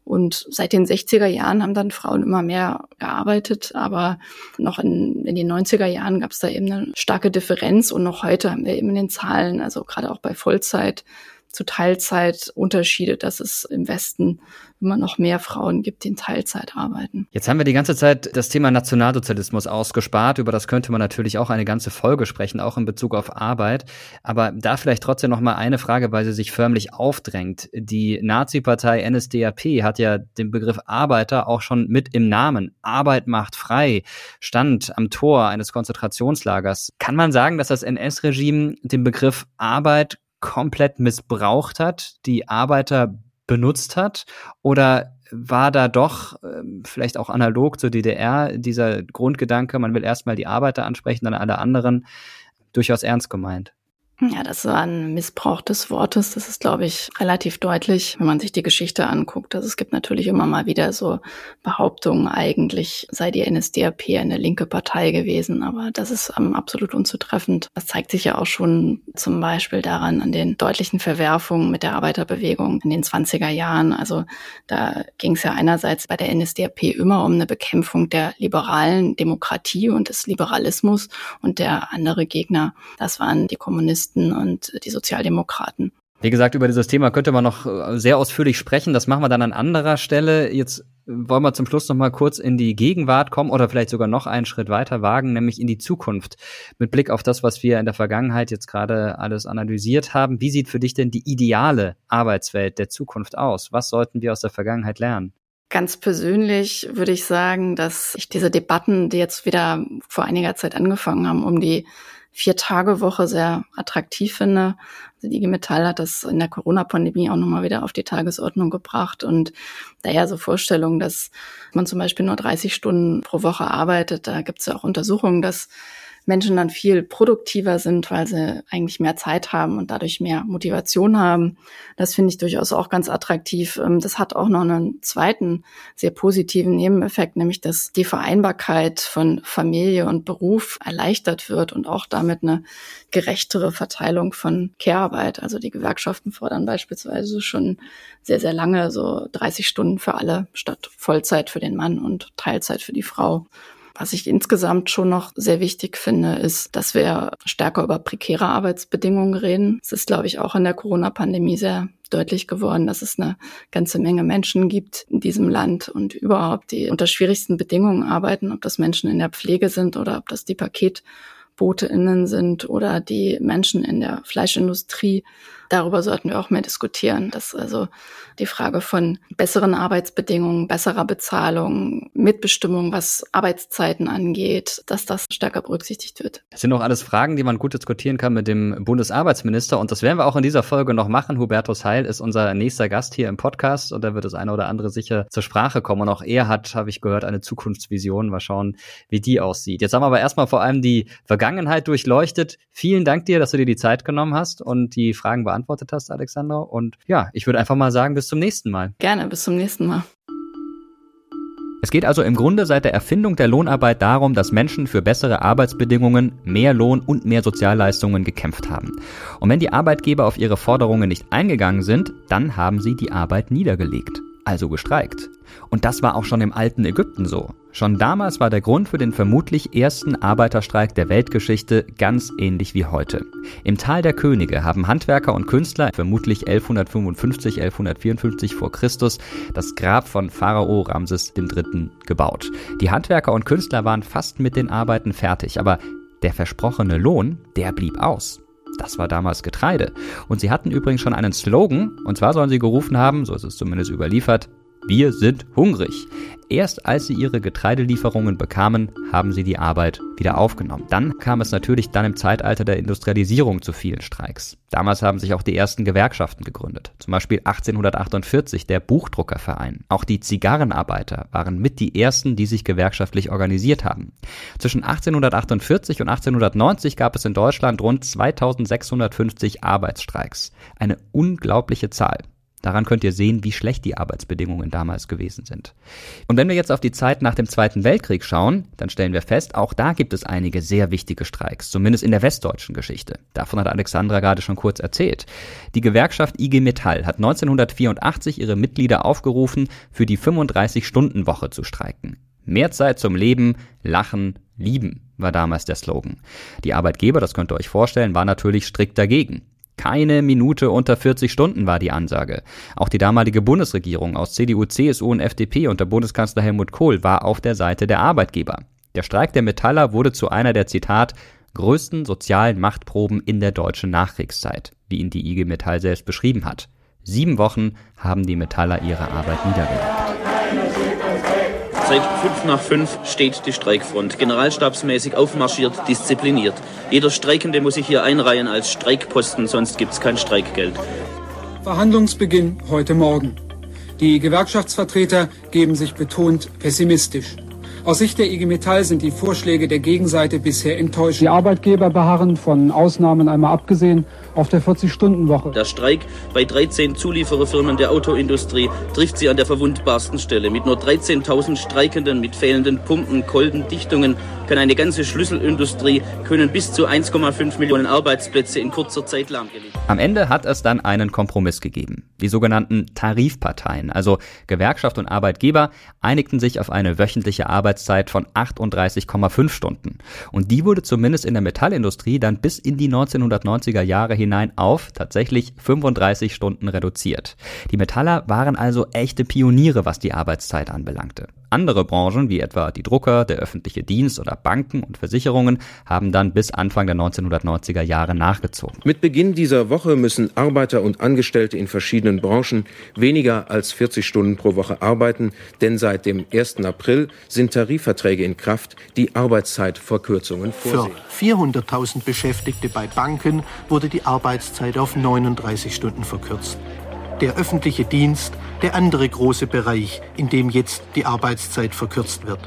Und seit den 60er Jahren haben dann Frauen immer mehr gearbeitet. Aber noch in, in den 90er Jahren gab es da eben eine starke Differenz. Und noch heute haben wir eben in den Zahlen, also gerade auch bei Vollzeit, zu Teilzeit Unterschiede, dass es im Westen immer noch mehr Frauen gibt, die in Teilzeit arbeiten. Jetzt haben wir die ganze Zeit das Thema Nationalsozialismus ausgespart. Über das könnte man natürlich auch eine ganze Folge sprechen, auch in Bezug auf Arbeit. Aber da vielleicht trotzdem noch mal eine Frage, weil sie sich förmlich aufdrängt. Die Nazi-Partei NSDAP hat ja den Begriff Arbeiter auch schon mit im Namen. Arbeit macht frei, stand am Tor eines Konzentrationslagers. Kann man sagen, dass das NS-Regime den Begriff Arbeit komplett missbraucht hat, die Arbeiter benutzt hat? Oder war da doch ähm, vielleicht auch analog zur DDR dieser Grundgedanke, man will erstmal die Arbeiter ansprechen, dann alle anderen, durchaus ernst gemeint? Ja, das war ein Missbrauch des Wortes. Das ist, glaube ich, relativ deutlich, wenn man sich die Geschichte anguckt. Also es gibt natürlich immer mal wieder so Behauptungen, eigentlich sei die NSDAP eine linke Partei gewesen, aber das ist um, absolut unzutreffend. Das zeigt sich ja auch schon zum Beispiel daran an den deutlichen Verwerfungen mit der Arbeiterbewegung in den 20er Jahren. Also da ging es ja einerseits bei der NSDAP immer um eine Bekämpfung der liberalen Demokratie und des Liberalismus und der andere Gegner, das waren die Kommunisten Kommunisten und die Sozialdemokraten. Wie gesagt, über dieses Thema könnte man noch äh, sehr ausführlich sprechen. Das machen wir dann an anderer Stelle. Jetzt wollen wir zum Schluss noch mal kurz in die Gegenwart kommen oder vielleicht sogar noch einen Schritt weiter wagen, nämlich in die Zukunft. Mit Blick auf das, was wir in der Vergangenheit jetzt gerade alles analysiert haben. Wie sieht für dich denn die ideale Arbeitswelt der Zukunft aus? Was sollten wir aus der Vergangenheit lernen? Ganz persönlich würde ich sagen, dass ich diese Debatten, die jetzt wieder vor einiger Zeit angefangen haben, um die Vier-Tage-Woche sehr attraktiv finde. Also die IG Metall hat das in der Corona-Pandemie auch nochmal wieder auf die Tagesordnung gebracht und daher so Vorstellungen, dass man zum Beispiel nur 30 Stunden pro Woche arbeitet. Da gibt es ja auch Untersuchungen, dass Menschen dann viel produktiver sind, weil sie eigentlich mehr Zeit haben und dadurch mehr Motivation haben. Das finde ich durchaus auch ganz attraktiv. Ähm, das hat auch noch einen zweiten sehr positiven Nebeneffekt, nämlich dass die Vereinbarkeit von Familie und Beruf erleichtert wird und auch damit eine gerechtere Verteilung von Care-Arbeit. Also die Gewerkschaften fordern beispielsweise schon sehr, sehr lange so 30 Stunden für alle statt Vollzeit für den Mann und Teilzeit für die Frau. Was ich insgesamt schon noch sehr wichtig finde, ist, dass wir stärker über prekäre Arbeitsbedingungen reden. Es ist, glaube ich, auch in der Corona-Pandemie sehr deutlich geworden, dass es eine ganze Menge Menschen gibt in diesem Land und überhaupt, die unter schwierigsten Bedingungen arbeiten, ob das Menschen in der Pflege sind oder ob das die PaketboteInnen sind oder die Menschen in der Fleischindustrie darüber sollten wir auch mehr diskutieren, dass also die Frage von besseren Arbeitsbedingungen, besserer Bezahlung, Mitbestimmung, was Arbeitszeiten angeht, dass das stärker berücksichtigt wird. Das sind auch alles Fragen, die man gut diskutieren kann mit dem Bundesarbeitsminister und das werden wir auch in dieser Folge noch machen. Hubertus Heil ist unser nächster Gast hier im Podcast und da wird das eine oder andere sicher zur Sprache kommen und auch er hat, habe ich gehört, eine Zukunftsvision. Mal schauen, wie die aussieht. Jetzt haben wir aber erstmal vor allem die Vergangenheit durchleuchtet. Vielen Dank dir, dass du dir die Zeit genommen hast und die Fragen beantwortet beantwortet hast, Alexandra. Und ja, ich würde einfach mal sagen, bis zum nächsten Mal. Gerne, bis zum nächsten Mal. Es geht also im Grunde seit der Erfindung der Lohnarbeit darum, dass Menschen für bessere Arbeitsbedingungen, mehr Lohn und mehr Sozialleistungen gekämpft haben. Und wenn die Arbeitgeber auf ihre Forderungen nicht eingegangen sind, dann haben sie die Arbeit niedergelegt also gestreikt. Und das war auch schon im alten Ägypten so. Schon damals war der Grund für den vermutlich ersten Arbeiterstreik der Weltgeschichte ganz ähnlich wie heute. Im Tal der Könige haben Handwerker und Künstler vermutlich 1155, 1154 vor Christus das Grab von Pharao Ramses III. gebaut. Die Handwerker und Künstler waren fast mit den Arbeiten fertig, aber der versprochene Lohn, der blieb aus. Das war damals Getreide. Und sie hatten übrigens schon einen Slogan, und zwar sollen sie gerufen haben, so ist es zumindest überliefert, wir sind hungrig. Erst als sie ihre Getreidelieferungen bekamen, haben sie die Arbeit wieder aufgenommen. Dann kam es natürlich dann im Zeitalter der Industrialisierung zu vielen Streiks. Damals haben sich auch die ersten Gewerkschaften gegründet. Zum Beispiel 1848 der Buchdruckerverein. Auch die Zigarrenarbeiter waren mit die ersten, die sich gewerkschaftlich organisiert haben. Zwischen 1848 und 1890 gab es in Deutschland rund 2650 Arbeitsstreiks. Eine unglaubliche Zahl. Daran könnt ihr sehen, wie schlecht die Arbeitsbedingungen damals gewesen sind. Und wenn wir jetzt auf die Zeit nach dem Zweiten Weltkrieg schauen, dann stellen wir fest, auch da gibt es einige sehr wichtige Streiks, zumindest in der westdeutschen Geschichte. Davon hat Alexandra gerade schon kurz erzählt. Die Gewerkschaft IG Metall hat 1984 ihre Mitglieder aufgerufen, für die 35-Stunden-Woche zu streiken. Mehr Zeit zum Leben, Lachen, Lieben war damals der Slogan. Die Arbeitgeber, das könnt ihr euch vorstellen, war natürlich strikt dagegen. Keine Minute unter 40 Stunden war die Ansage. Auch die damalige Bundesregierung aus CDU, CSU und FDP unter Bundeskanzler Helmut Kohl war auf der Seite der Arbeitgeber. Der Streik der Metaller wurde zu einer der Zitat größten sozialen Machtproben in der deutschen Nachkriegszeit, wie ihn die IG Metall selbst beschrieben hat. Sieben Wochen haben die Metaller ihre Arbeit niedergelegt. Seit fünf nach fünf steht die Streikfront. Generalstabsmäßig aufmarschiert, diszipliniert. Jeder Streikende muss sich hier einreihen als Streikposten, sonst gibt es kein Streikgeld. Verhandlungsbeginn heute Morgen. Die Gewerkschaftsvertreter geben sich betont pessimistisch. Aus Sicht der IG Metall sind die Vorschläge der Gegenseite bisher enttäuschend. Die Arbeitgeber beharren, von Ausnahmen einmal abgesehen, auf der 40-Stunden-Woche. Der Streik bei 13 Zuliefererfirmen der Autoindustrie trifft sie an der verwundbarsten Stelle. Mit nur 13.000 Streikenden, mit fehlenden Pumpen, Kolben, Dichtungen kann eine ganze Schlüsselindustrie, können bis zu 1,5 Millionen Arbeitsplätze in kurzer Zeit lahmgelegt. Am Ende hat es dann einen Kompromiss gegeben. Die sogenannten Tarifparteien, also Gewerkschaft und Arbeitgeber, einigten sich auf eine wöchentliche Arbeitszeit von 38,5 Stunden. Und die wurde zumindest in der Metallindustrie dann bis in die 1990er Jahre hinein auf tatsächlich 35 Stunden reduziert. Die Metaller waren also echte Pioniere, was die Arbeitszeit anbelangte. Andere Branchen, wie etwa die Drucker, der öffentliche Dienst oder Banken und Versicherungen, haben dann bis Anfang der 1990er Jahre nachgezogen. Mit Beginn dieser Woche müssen Arbeiter und Angestellte in verschiedenen Branchen weniger als 40 Stunden pro Woche arbeiten, denn seit dem 1. April sind Tarifverträge in Kraft, die Arbeitszeitverkürzungen vorsehen. Für 400.000 Beschäftigte bei Banken wurde die Arbeitszeit auf 39 Stunden verkürzt der öffentliche Dienst der andere große Bereich, in dem jetzt die Arbeitszeit verkürzt wird.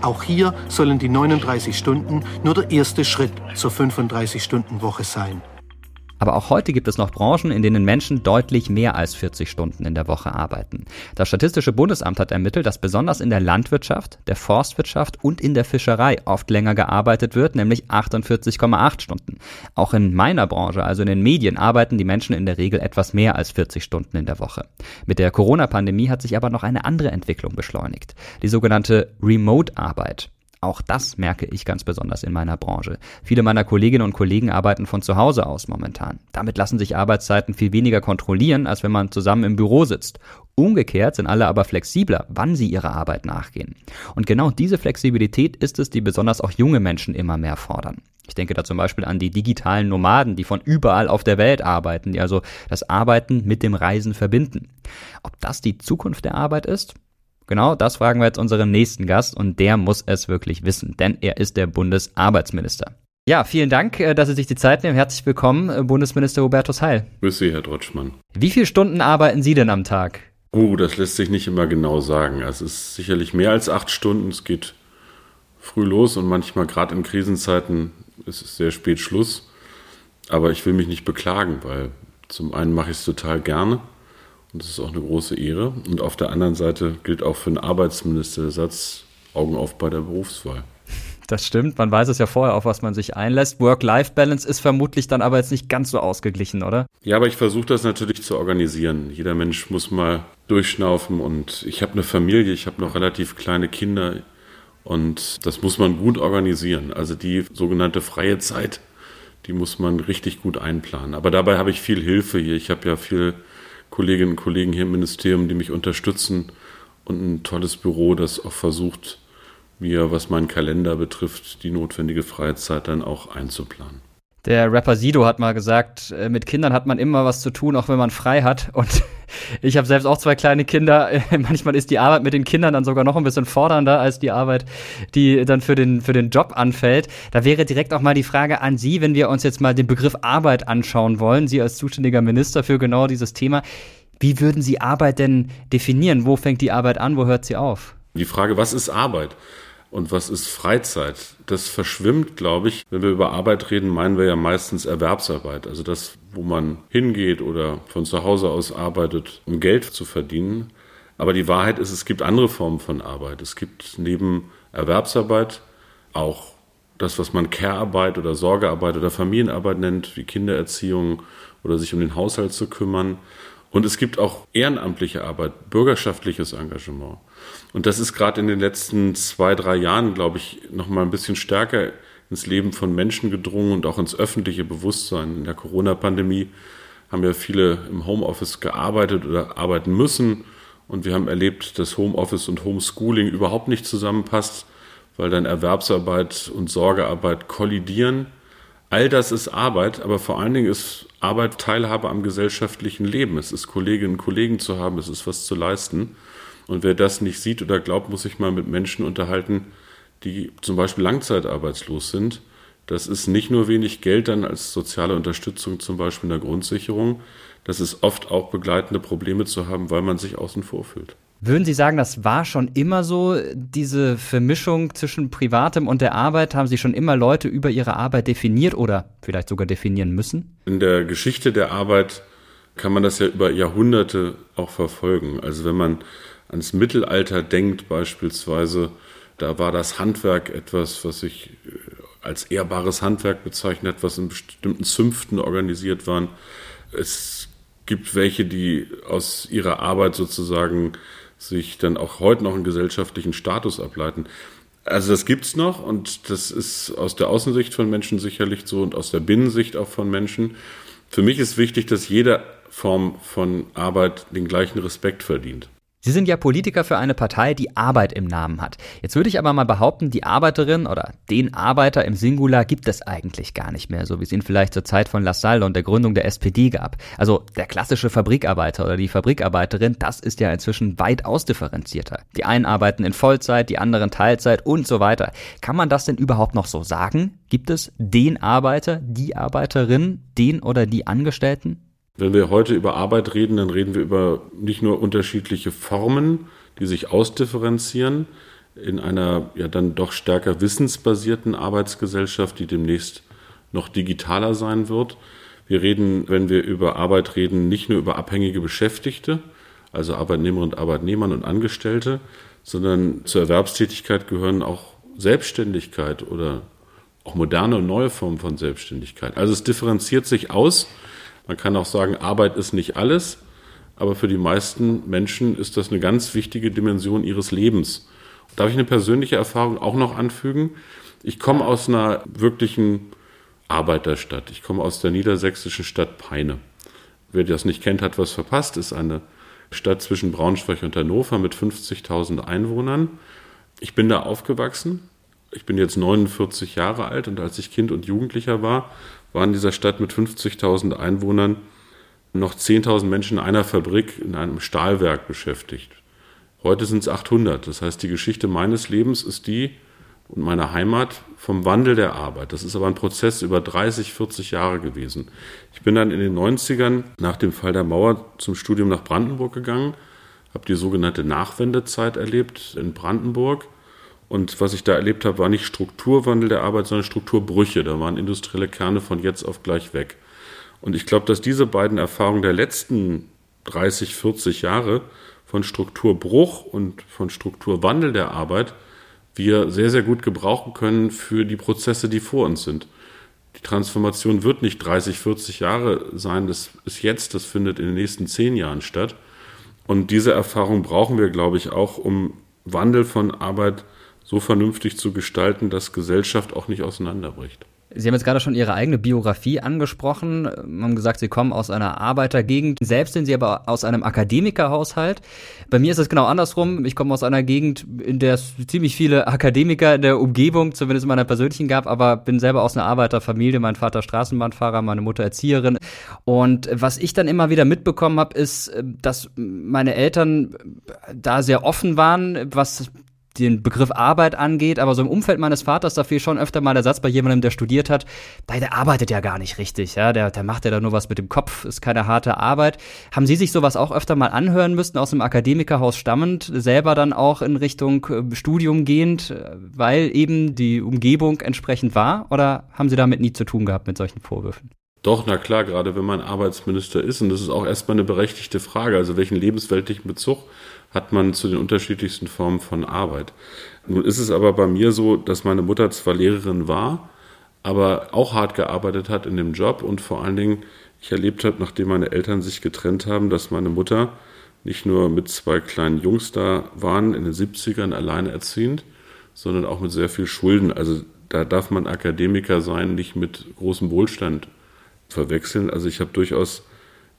Auch hier sollen die 39 Stunden nur der erste Schritt zur 35-Stunden-Woche sein. Aber auch heute gibt es noch Branchen, in denen Menschen deutlich mehr als 40 Stunden in der Woche arbeiten. Das Statistische Bundesamt hat ermittelt, dass besonders in der Landwirtschaft, der Forstwirtschaft und in der Fischerei oft länger gearbeitet wird, nämlich 48,8 Stunden. Auch in meiner Branche, also in den Medien, arbeiten die Menschen in der Regel etwas mehr als 40 Stunden in der Woche. Mit der Corona-Pandemie hat sich aber noch eine andere Entwicklung beschleunigt. Die sogenannte Remote-Arbeit. Auch das merke ich ganz besonders in meiner Branche. Viele meiner Kolleginnen und Kollegen arbeiten von zu Hause aus momentan. Damit lassen sich Arbeitszeiten viel weniger kontrollieren, als wenn man zusammen im Büro sitzt. Umgekehrt sind alle aber flexibler, wann sie ihrer Arbeit nachgehen. Und genau diese Flexibilität ist es, die besonders auch junge Menschen immer mehr fordern. Ich denke da zum Beispiel an die digitalen Nomaden, die von überall auf der Welt arbeiten, die also das Arbeiten mit dem Reisen verbinden. Ob das die Zukunft der Arbeit ist? Genau das fragen wir jetzt unseren nächsten Gast und der muss es wirklich wissen, denn er ist der Bundesarbeitsminister. Ja, vielen Dank, äh, dass Sie sich die Zeit nehmen. Herzlich willkommen, äh, Bundesminister Hubertus Heil. Grüß Sie, Herr Drotschmann. Wie viele Stunden arbeiten Sie denn am Tag? Uh, das lässt sich nicht immer genau sagen. Es ist sicherlich mehr als acht Stunden. Es geht früh los und manchmal gerade in Krisenzeiten ist es sehr spät Schluss. Aber ich will mich nicht beklagen, weil zum einen mache ich es total gerne und das ist auch eine große Ehre. Und auf der anderen Seite gilt auch für den Arbeitsminister der Satz, Augen auf bei der Berufswahl. Das stimmt, man weiß es ja vorher, auf was man sich einlässt. Work-Life-Balance ist vermutlich dann aber jetzt nicht ganz so ausgeglichen, oder? Ja, aber ich versuche das natürlich zu organisieren. Jeder Mensch muss mal durchschnaufen und ich habe eine Familie, ich habe noch relativ kleine Kinder und das muss man gut organisieren. Also die sogenannte freie Zeit, die muss man richtig gut einplanen. Aber dabei habe ich viel Hilfe hier. Ich habe ja viel Kolleginnen und Kollegen hier im Ministerium, die mich unterstützen und ein tolles Büro, das auch versucht, mir, was meinen Kalender betrifft, die notwendige Freizeit dann auch einzuplanen. Der Rapper Sido hat mal gesagt, äh, mit Kindern hat man immer was zu tun, auch wenn man frei hat. Und ich habe selbst auch zwei kleine Kinder. Manchmal ist die Arbeit mit den Kindern dann sogar noch ein bisschen fordernder als die Arbeit, die dann für den, für den Job anfällt. Da wäre direkt auch mal die Frage an Sie, wenn wir uns jetzt mal den Begriff Arbeit anschauen wollen. Sie als zuständiger Minister für genau dieses Thema. Wie würden Sie Arbeit denn definieren? Wo fängt die Arbeit an? Wo hört sie auf? Die Frage, was ist Arbeit? Und was ist Freizeit? Das verschwimmt, glaube ich. Wenn wir über Arbeit reden, meinen wir ja meistens Erwerbsarbeit. Also das, wo man hingeht oder von zu Hause aus arbeitet, um Geld zu verdienen. Aber die Wahrheit ist, es gibt andere Formen von Arbeit. Es gibt neben Erwerbsarbeit auch das, was man Care-Arbeit oder Sorgearbeit oder Familienarbeit nennt, wie Kindererziehung oder sich um den Haushalt zu kümmern. Und es gibt auch ehrenamtliche Arbeit, bürgerschaftliches Engagement. Und das ist gerade in den letzten zwei, drei Jahren, glaube ich, noch mal ein bisschen stärker ins Leben von Menschen gedrungen und auch ins öffentliche Bewusstsein. In der Corona-Pandemie haben ja viele im Homeoffice gearbeitet oder arbeiten müssen. Und wir haben erlebt, dass Homeoffice und Homeschooling überhaupt nicht zusammenpasst, weil dann Erwerbsarbeit und Sorgearbeit kollidieren. All das ist Arbeit, aber vor allen Dingen ist Arbeit Teilhabe am gesellschaftlichen Leben. Es ist Kolleginnen und Kollegen zu haben, es ist was zu leisten. Und wer das nicht sieht oder glaubt, muss sich mal mit Menschen unterhalten, die zum Beispiel langzeitarbeitslos sind. Das ist nicht nur wenig Geld dann als soziale Unterstützung, zum Beispiel in der Grundsicherung. Das ist oft auch begleitende Probleme zu haben, weil man sich außen vor fühlt. Würden Sie sagen, das war schon immer so, diese Vermischung zwischen Privatem und der Arbeit? Haben Sie schon immer Leute über ihre Arbeit definiert oder vielleicht sogar definieren müssen? In der Geschichte der Arbeit kann man das ja über Jahrhunderte auch verfolgen. Also wenn man ans Mittelalter denkt beispielsweise, da war das Handwerk etwas, was sich äh, als ehrbares Handwerk bezeichnet, was in bestimmten Zünften organisiert waren. Es gibt welche, die aus ihrer Arbeit sozusagen sich dann auch heute noch einen gesellschaftlichen Status ableiten. Also das gibt's noch und das ist aus der Außensicht von Menschen sicherlich so und aus der Binnensicht auch von Menschen. Für mich ist wichtig, dass jede Form von Arbeit den gleichen Respekt verdient. Sie sind ja Politiker für eine Partei, die Arbeit im Namen hat. Jetzt würde ich aber mal behaupten, die Arbeiterin oder den Arbeiter im Singular gibt es eigentlich gar nicht mehr, so wie es ihn vielleicht zur Zeit von Lassalle und der Gründung der SPD gab. Also der klassische Fabrikarbeiter oder die Fabrikarbeiterin, das ist ja inzwischen weit ausdifferenzierter. Die einen arbeiten in Vollzeit, die anderen Teilzeit und so weiter. Kann man das denn überhaupt noch so sagen? Gibt es den Arbeiter, die Arbeiterin, den oder die Angestellten? Wenn wir heute über Arbeit reden, dann reden wir über nicht nur unterschiedliche Formen, die sich ausdifferenzieren in einer ja dann doch stärker wissensbasierten Arbeitsgesellschaft, die demnächst noch digitaler sein wird. Wir reden, wenn wir über Arbeit reden, nicht nur über abhängige Beschäftigte, also Arbeitnehmerinnen und Arbeitnehmern und Angestellte, sondern zur Erwerbstätigkeit gehören auch Selbstständigkeit oder auch moderne und neue Formen von Selbstständigkeit. Also es differenziert sich aus man kann auch sagen, Arbeit ist nicht alles, aber für die meisten Menschen ist das eine ganz wichtige Dimension ihres Lebens. Darf ich eine persönliche Erfahrung auch noch anfügen? Ich komme aus einer wirklichen Arbeiterstadt. Ich komme aus der niedersächsischen Stadt Peine. Wer das nicht kennt, hat was verpasst. Ist eine Stadt zwischen Braunschweig und Hannover mit 50.000 Einwohnern. Ich bin da aufgewachsen. Ich bin jetzt 49 Jahre alt und als ich Kind und Jugendlicher war, waren in dieser Stadt mit 50.000 Einwohnern noch 10.000 Menschen in einer Fabrik, in einem Stahlwerk beschäftigt. Heute sind es 800. Das heißt, die Geschichte meines Lebens ist die und meiner Heimat vom Wandel der Arbeit. Das ist aber ein Prozess über 30, 40 Jahre gewesen. Ich bin dann in den 90ern nach dem Fall der Mauer zum Studium nach Brandenburg gegangen, habe die sogenannte Nachwendezeit erlebt in Brandenburg und was ich da erlebt habe, war nicht Strukturwandel der Arbeit, sondern Strukturbrüche. Da waren industrielle Kerne von jetzt auf gleich weg. Und ich glaube, dass diese beiden Erfahrungen der letzten 30, 40 Jahre von Strukturbruch und von Strukturwandel der Arbeit wir sehr, sehr gut gebrauchen können für die Prozesse, die vor uns sind. Die Transformation wird nicht 30, 40 Jahre sein, das ist jetzt, das findet in den nächsten zehn Jahren statt. Und diese Erfahrung brauchen wir, glaube ich, auch, um Wandel von Arbeit so vernünftig zu gestalten, dass Gesellschaft auch nicht auseinanderbricht. Sie haben jetzt gerade schon Ihre eigene Biografie angesprochen. Sie haben gesagt, Sie kommen aus einer Arbeitergegend. Selbst sind Sie aber aus einem Akademikerhaushalt. Bei mir ist es genau andersrum. Ich komme aus einer Gegend, in der es ziemlich viele Akademiker in der Umgebung, zumindest in meiner persönlichen gab, aber bin selber aus einer Arbeiterfamilie. Mein Vater Straßenbahnfahrer, meine Mutter Erzieherin. Und was ich dann immer wieder mitbekommen habe, ist, dass meine Eltern da sehr offen waren, was den Begriff Arbeit angeht, aber so im Umfeld meines Vaters, da fiel schon öfter mal der Satz bei jemandem, der studiert hat, der arbeitet ja gar nicht richtig, ja, der, der macht ja da nur was mit dem Kopf, ist keine harte Arbeit. Haben Sie sich sowas auch öfter mal anhören müssen, aus dem Akademikerhaus stammend, selber dann auch in Richtung äh, Studium gehend, weil eben die Umgebung entsprechend war, oder haben Sie damit nie zu tun gehabt mit solchen Vorwürfen? Doch, na klar, gerade wenn man Arbeitsminister ist, und das ist auch erstmal eine berechtigte Frage, also welchen lebensweltlichen Bezug hat man zu den unterschiedlichsten Formen von Arbeit. Nun ist es aber bei mir so, dass meine Mutter zwar Lehrerin war, aber auch hart gearbeitet hat in dem Job und vor allen Dingen ich erlebt habe, nachdem meine Eltern sich getrennt haben, dass meine Mutter nicht nur mit zwei kleinen Jungs da waren, in den 70ern alleine erziehend, sondern auch mit sehr viel Schulden. Also da darf man Akademiker sein, nicht mit großem Wohlstand verwechseln. Also ich habe durchaus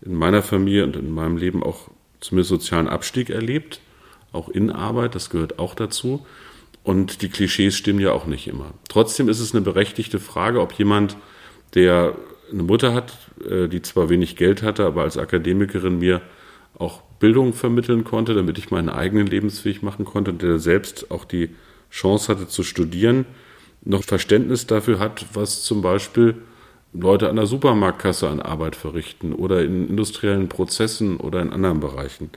in meiner Familie und in meinem Leben auch zumindest sozialen Abstieg erlebt, auch in Arbeit, das gehört auch dazu. Und die Klischees stimmen ja auch nicht immer. Trotzdem ist es eine berechtigte Frage, ob jemand, der eine Mutter hat, äh, die zwar wenig Geld hatte, aber als Akademikerin mir auch Bildung vermitteln konnte, damit ich meinen eigenen Lebensweg machen konnte und der selbst auch die Chance hatte zu studieren, noch Verständnis dafür hat, was zum Beispiel Leute an der Supermarktkasse an Arbeit verrichten oder in industriellen Prozessen oder in anderen Bereichen.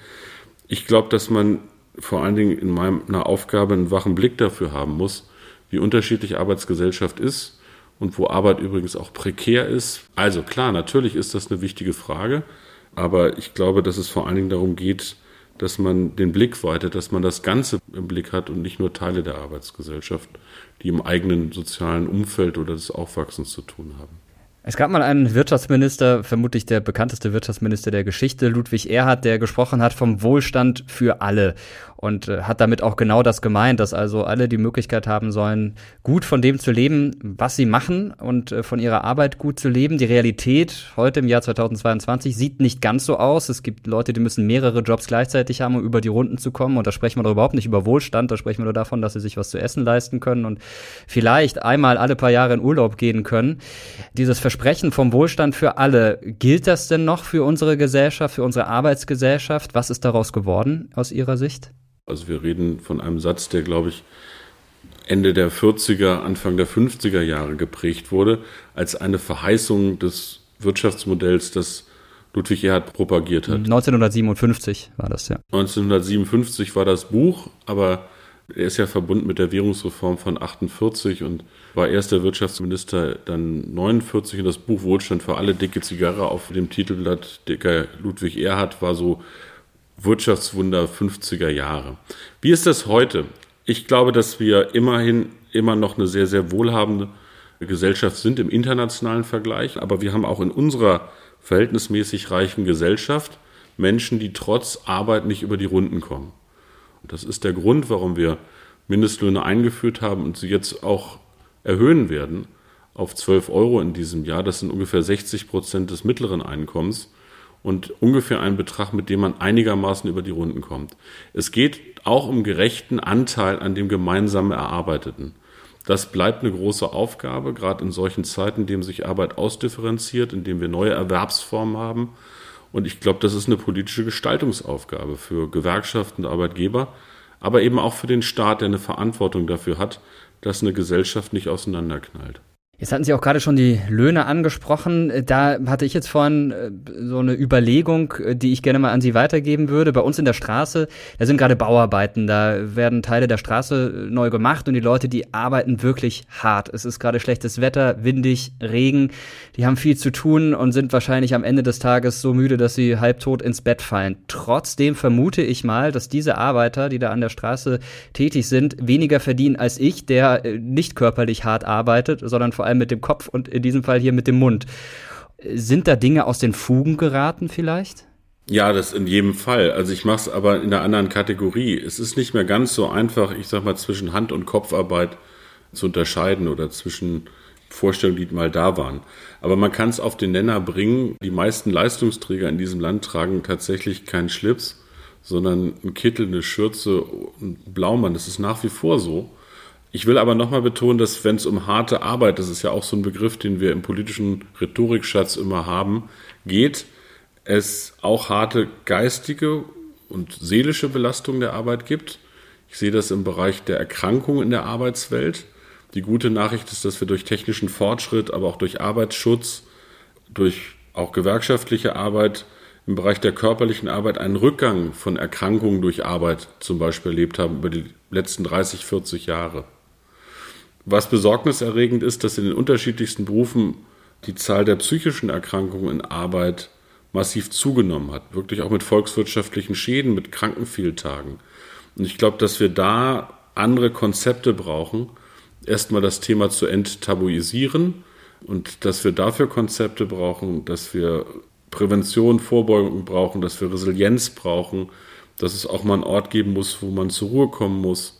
Ich glaube, dass man vor allen Dingen in meiner Aufgabe einen wachen Blick dafür haben muss, wie unterschiedlich Arbeitsgesellschaft ist und wo Arbeit übrigens auch prekär ist. Also klar, natürlich ist das eine wichtige Frage, aber ich glaube, dass es vor allen Dingen darum geht, dass man den Blick weitet, dass man das Ganze im Blick hat und nicht nur Teile der Arbeitsgesellschaft, die im eigenen sozialen Umfeld oder des Aufwachsens zu tun haben. Es gab mal einen Wirtschaftsminister, vermutlich der bekannteste Wirtschaftsminister der Geschichte, Ludwig Erhard, der gesprochen hat vom Wohlstand für alle und äh, hat damit auch genau das gemeint, dass also alle die Möglichkeit haben sollen, gut von dem zu leben, was sie machen und äh, von ihrer Arbeit gut zu leben. Die Realität heute im Jahr 2022 sieht nicht ganz so aus. Es gibt Leute, die müssen mehrere Jobs gleichzeitig haben, um über die Runden zu kommen. Und da sprechen wir doch überhaupt nicht über Wohlstand, da sprechen wir nur davon, dass sie sich was zu essen leisten können und vielleicht einmal alle paar Jahre in Urlaub gehen können. Dieses Versprechen vom Wohlstand für alle, gilt das denn noch für unsere Gesellschaft, für unsere Arbeitsgesellschaft? Was ist daraus geworden aus Ihrer Sicht? Also wir reden von einem Satz, der, glaube ich, Ende der 40er, Anfang der 50er Jahre geprägt wurde, als eine Verheißung des Wirtschaftsmodells, das Ludwig Erhard propagiert hat. 1957 war das, ja. 1957 war das Buch, aber er ist ja verbunden mit der Währungsreform von 48 und war erst der Wirtschaftsminister dann 49 und das Buch Wohlstand für alle dicke Zigarre auf dem Titelblatt Dicker Ludwig Erhard war so Wirtschaftswunder 50er Jahre. Wie ist das heute? Ich glaube, dass wir immerhin immer noch eine sehr, sehr wohlhabende Gesellschaft sind im internationalen Vergleich, aber wir haben auch in unserer verhältnismäßig reichen Gesellschaft Menschen, die trotz Arbeit nicht über die Runden kommen. Und das ist der Grund, warum wir Mindestlöhne eingeführt haben und sie jetzt auch erhöhen werden auf 12 Euro in diesem Jahr. Das sind ungefähr 60 Prozent des mittleren Einkommens und ungefähr ein Betrag, mit dem man einigermaßen über die Runden kommt. Es geht auch um gerechten Anteil an dem gemeinsam Erarbeiteten. Das bleibt eine große Aufgabe, gerade in solchen Zeiten, in denen sich Arbeit ausdifferenziert, in denen wir neue Erwerbsformen haben. Und ich glaube, das ist eine politische Gestaltungsaufgabe für Gewerkschaften und Arbeitgeber, aber eben auch für den Staat, der eine Verantwortung dafür hat, dass eine Gesellschaft nicht auseinanderknallt. Jetzt hatten Sie auch gerade schon die Löhne angesprochen. Da hatte ich jetzt vorhin äh, so eine Überlegung, äh, die ich gerne mal an Sie weitergeben würde. Bei uns in der Straße, da sind gerade Bauarbeiten, da werden Teile der Straße äh, neu gemacht und die Leute, die arbeiten wirklich hart. Es ist gerade schlechtes Wetter, windig, Regen. Die haben viel zu tun und sind wahrscheinlich am Ende des Tages so müde, dass sie halbtot ins Bett fallen. Trotzdem vermute ich mal, dass diese Arbeiter, die da an der Straße tätig sind, weniger verdienen als ich, der nicht körperlich hart arbeitet, sondern vor allem mit dem Kopf und in diesem Fall hier mit dem Mund. Sind da Dinge aus den Fugen geraten vielleicht? Ja, das in jedem Fall. Also ich mache es aber in einer anderen Kategorie. Es ist nicht mehr ganz so einfach, ich sag mal, zwischen Hand- und Kopfarbeit zu unterscheiden oder zwischen Vorstellungen, die mal da waren. Aber man kann es auf den Nenner bringen. Die meisten Leistungsträger in diesem Land tragen tatsächlich keinen Schlips, sondern einen Kittel, eine Schürze, einen Blaumann. Das ist nach wie vor so. Ich will aber nochmal betonen, dass wenn es um harte Arbeit, das ist ja auch so ein Begriff, den wir im politischen Rhetorikschatz immer haben, geht, es auch harte geistige und seelische Belastung der Arbeit gibt. Ich sehe das im Bereich der Erkrankung in der Arbeitswelt. Die gute Nachricht ist, dass wir durch technischen Fortschritt, aber auch durch Arbeitsschutz, durch auch gewerkschaftliche Arbeit im Bereich der körperlichen Arbeit einen Rückgang von Erkrankungen durch Arbeit zum Beispiel erlebt haben über die letzten 30, 40 Jahre. Was besorgniserregend ist, dass in den unterschiedlichsten Berufen die Zahl der psychischen Erkrankungen in Arbeit massiv zugenommen hat. Wirklich auch mit volkswirtschaftlichen Schäden, mit Krankenfehltagen. Und ich glaube, dass wir da andere Konzepte brauchen. Erstmal das Thema zu enttabuisieren und dass wir dafür Konzepte brauchen, dass wir Prävention, Vorbeugung brauchen, dass wir Resilienz brauchen, dass es auch mal einen Ort geben muss, wo man zur Ruhe kommen muss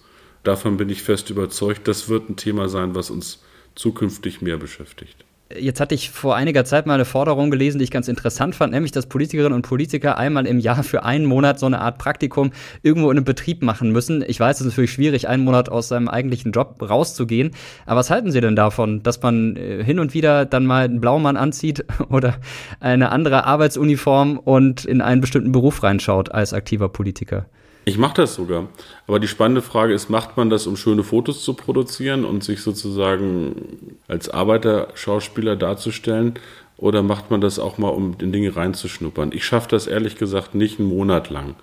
davon bin ich fest überzeugt, das wird ein Thema sein, was uns zukünftig mehr beschäftigt. Jetzt hatte ich vor einiger Zeit mal eine Forderung gelesen, die ich ganz interessant fand, nämlich, dass Politikerinnen und Politiker einmal im Jahr für einen Monat so eine Art Praktikum irgendwo in einem Betrieb machen müssen. Ich weiß, es ist natürlich schwierig, einen Monat aus seinem eigentlichen Job rauszugehen. Aber was halten Sie denn davon, dass man äh, hin und wieder dann mal einen Blaumann anzieht oder eine andere Arbeitsuniform und in einen bestimmten Beruf reinschaut als aktiver Politiker? Ich mache das sogar. Aber die spannende Frage ist, macht man das, um schöne Fotos zu produzieren und sich sozusagen als Arbeiterschauspieler darzustellen? Oder macht man das auch mal, um in Dinge reinzuschnuppern? Ich schaffe das ehrlich gesagt nicht einen Monat lang.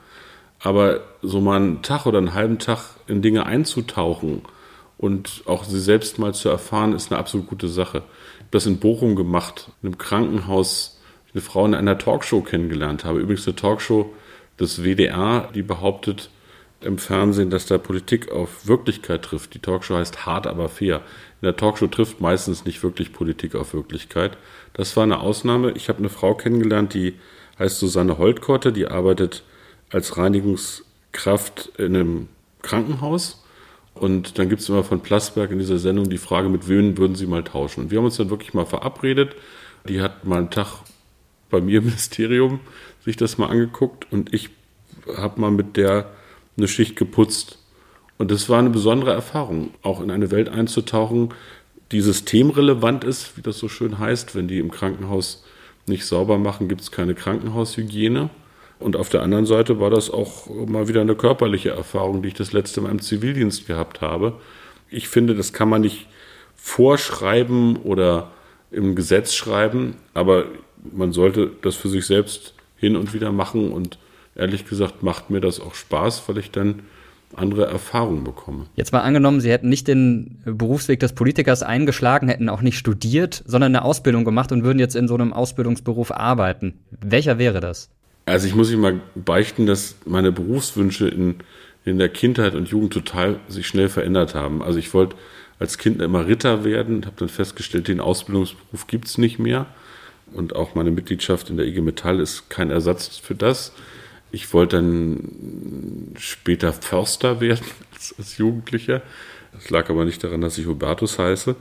Aber so mal einen Tag oder einen halben Tag in Dinge einzutauchen und auch sie selbst mal zu erfahren, ist eine absolut gute Sache. Ich habe das in Bochum gemacht, in einem Krankenhaus, eine Frau in einer Talkshow kennengelernt habe. Übrigens eine Talkshow des WDR, die behauptet im Fernsehen, dass da Politik auf Wirklichkeit trifft. Die Talkshow heißt hart, aber fair. In der Talkshow trifft meistens nicht wirklich Politik auf Wirklichkeit. Das war eine Ausnahme. Ich habe eine Frau kennengelernt, die heißt Susanne Holtkorte, die arbeitet als Reinigungskraft in einem Krankenhaus. Und dann gibt es immer von Plasberg in dieser Sendung die Frage, mit wem würden Sie mal tauschen? Und wir haben uns dann wirklich mal verabredet. Die hat mal einen Tag bei mir im Ministerium sich das mal angeguckt und ich habe mal mit der eine Schicht geputzt. Und das war eine besondere Erfahrung, auch in eine Welt einzutauchen, die systemrelevant ist, wie das so schön heißt. Wenn die im Krankenhaus nicht sauber machen, gibt es keine Krankenhaushygiene. Und auf der anderen Seite war das auch mal wieder eine körperliche Erfahrung, die ich das letzte Mal im Zivildienst gehabt habe. Ich finde, das kann man nicht vorschreiben oder im Gesetz schreiben, aber man sollte das für sich selbst hin und wieder machen und ehrlich gesagt macht mir das auch Spaß, weil ich dann andere Erfahrungen bekomme. Jetzt mal angenommen, Sie hätten nicht den Berufsweg des Politikers eingeschlagen, hätten auch nicht studiert, sondern eine Ausbildung gemacht und würden jetzt in so einem Ausbildungsberuf arbeiten. Welcher wäre das? Also ich muss Ihnen mal beichten, dass meine Berufswünsche in, in der Kindheit und Jugend total sich schnell verändert haben. Also ich wollte als Kind immer Ritter werden, habe dann festgestellt, den Ausbildungsberuf gibt es nicht mehr. Und auch meine Mitgliedschaft in der IG Metall ist kein Ersatz für das. Ich wollte dann später Förster werden als, als Jugendlicher. Das lag aber nicht daran, dass ich Hubertus heiße.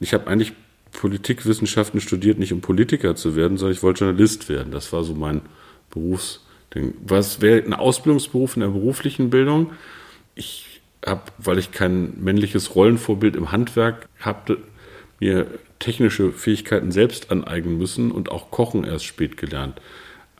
Ich habe eigentlich Politikwissenschaften studiert, nicht um Politiker zu werden, sondern ich wollte Journalist werden. Das war so mein Berufsding. Was wäre ein Ausbildungsberuf in der beruflichen Bildung? Ich habe, weil ich kein männliches Rollenvorbild im Handwerk hatte, mir technische Fähigkeiten selbst aneignen müssen und auch Kochen erst spät gelernt.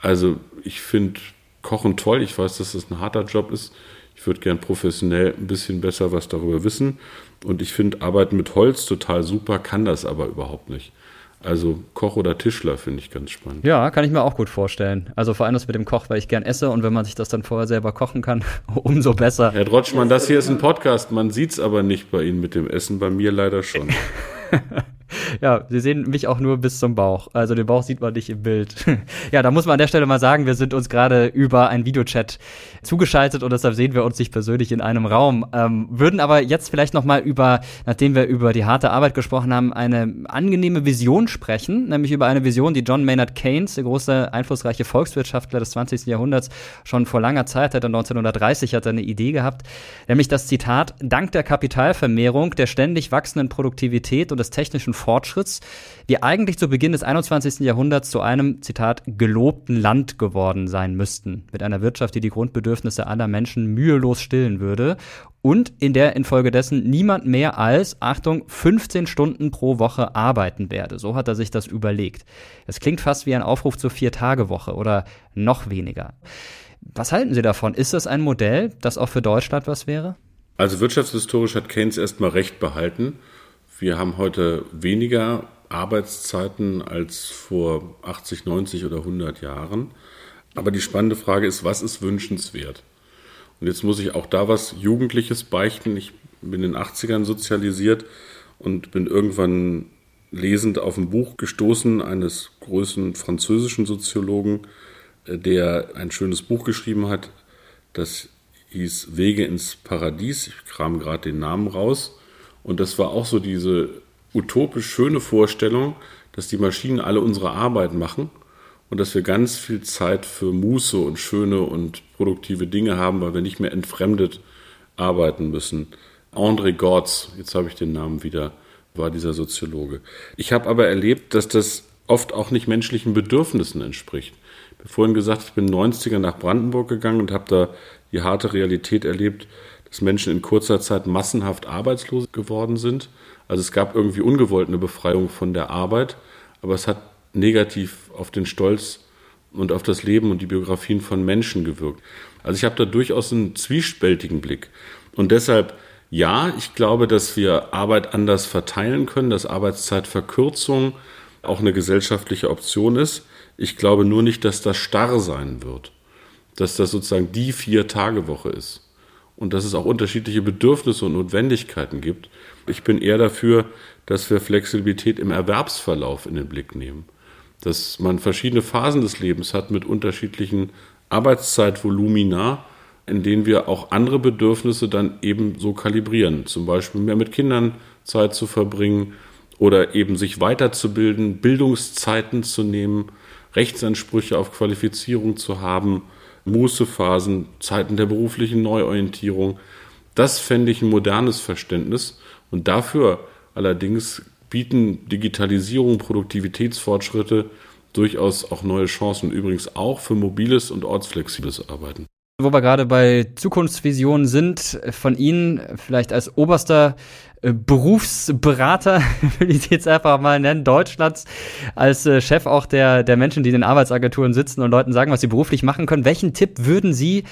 Also ich finde Kochen toll. Ich weiß, dass das ein harter Job ist. Ich würde gern professionell ein bisschen besser was darüber wissen. Und ich finde Arbeiten mit Holz total super, kann das aber überhaupt nicht. Also Koch oder Tischler finde ich ganz spannend. Ja, kann ich mir auch gut vorstellen. Also vor allem das mit dem Koch, weil ich gern esse und wenn man sich das dann vorher selber kochen kann, umso besser. Herr Drotschmann, das hier ist ein Podcast. Man sieht es aber nicht bei Ihnen mit dem Essen, bei mir leider schon. ja, Sie sehen mich auch nur bis zum Bauch. Also den Bauch sieht man nicht im Bild. ja, da muss man an der Stelle mal sagen, wir sind uns gerade über ein Videochat zugeschaltet und deshalb sehen wir uns nicht persönlich in einem Raum. Ähm, würden aber jetzt vielleicht noch mal über, nachdem wir über die harte Arbeit gesprochen haben, eine angenehme Vision sprechen, nämlich über eine Vision, die John Maynard Keynes, der große einflussreiche Volkswirtschaftler des 20. Jahrhunderts, schon vor langer Zeit, hat er 1930 hat er eine Idee gehabt, nämlich das Zitat: Dank der Kapitalvermehrung, der ständig wachsenden Produktivität und des technischen Fortschritts, wir eigentlich zu Beginn des 21. Jahrhunderts zu einem, Zitat, gelobten Land geworden sein müssten, mit einer Wirtschaft, die die Grundbedürfnisse aller Menschen mühelos stillen würde und in der infolgedessen niemand mehr als, Achtung, 15 Stunden pro Woche arbeiten werde. So hat er sich das überlegt. Es klingt fast wie ein Aufruf zur Vier-Tage-Woche oder noch weniger. Was halten Sie davon? Ist das ein Modell, das auch für Deutschland was wäre? Also wirtschaftshistorisch hat Keynes erstmal recht behalten. Wir haben heute weniger Arbeitszeiten als vor 80, 90 oder 100 Jahren. Aber die spannende Frage ist, was ist wünschenswert? Und jetzt muss ich auch da was Jugendliches beichten. Ich bin in den 80ern sozialisiert und bin irgendwann lesend auf ein Buch gestoßen eines großen französischen Soziologen, äh, der ein schönes Buch geschrieben hat. Das hieß Wege ins Paradies. Ich kram gerade den Namen raus. Und das war auch so diese utopisch schöne Vorstellung, dass die Maschinen alle unsere Arbeit machen und dass wir ganz viel Zeit für Muße und schöne und produktive Dinge haben, weil wir nicht mehr entfremdet arbeiten müssen. André Gortz, jetzt habe ich den Namen wieder, war dieser Soziologe. Ich habe aber erlebt, dass das oft auch nicht menschlichen Bedürfnissen entspricht. Ich habe vorhin gesagt, ich bin 90er nach Brandenburg gegangen und habe da die harte Realität erlebt, dass Menschen in kurzer Zeit massenhaft arbeitslos geworden sind. Also es gab irgendwie ungewollt eine Befreiung von der Arbeit, aber es hat negativ auf den Stolz und auf das Leben und die Biografien von Menschen gewirkt. Also ich habe da durchaus einen zwiespältigen Blick. Und deshalb, ja, ich glaube, dass wir Arbeit anders verteilen können, dass Arbeitszeitverkürzung auch eine gesellschaftliche Option ist. Ich glaube nur nicht, dass das starr sein wird. dass das sozusagen die Vier-Tage-Woche ist und dass es auch unterschiedliche Bedürfnisse und Notwendigkeiten gibt. Ich bin eher dafür, dass wir Flexibilität im Erwerbsverlauf in den Blick nehmen. Dass man verschiedene Phasen des Lebens hat mit unterschiedlichen Arbeitszeitvolumina, in denen wir auch andere Bedürfnisse dann eben so kalibrieren. Zum Beispiel mehr mit Kindern Zeit zu verbringen oder eben sich weiterzubilden, Bildungszeiten zu nehmen, Rechtsansprüche auf Qualifizierung zu haben, Mußephasen, Zeiten der beruflichen Neuorientierung. Das fände ich ein modernes Verständnis. Und dafür allerdings bieten Digitalisierung, Produktivitätsfortschritte durchaus auch neue Chancen, übrigens auch für mobiles und ortsflexibles Arbeiten. Wo wir gerade bei Zukunftsvisionen sind, von Ihnen vielleicht als oberster Berufsberater, will ich jetzt einfach mal nennen, Deutschlands, als äh, Chef auch der, der Menschen, die in den Arbeitsagenturen sitzen und Leuten sagen, was sie beruflich machen können. Welchen Tipp würden Sie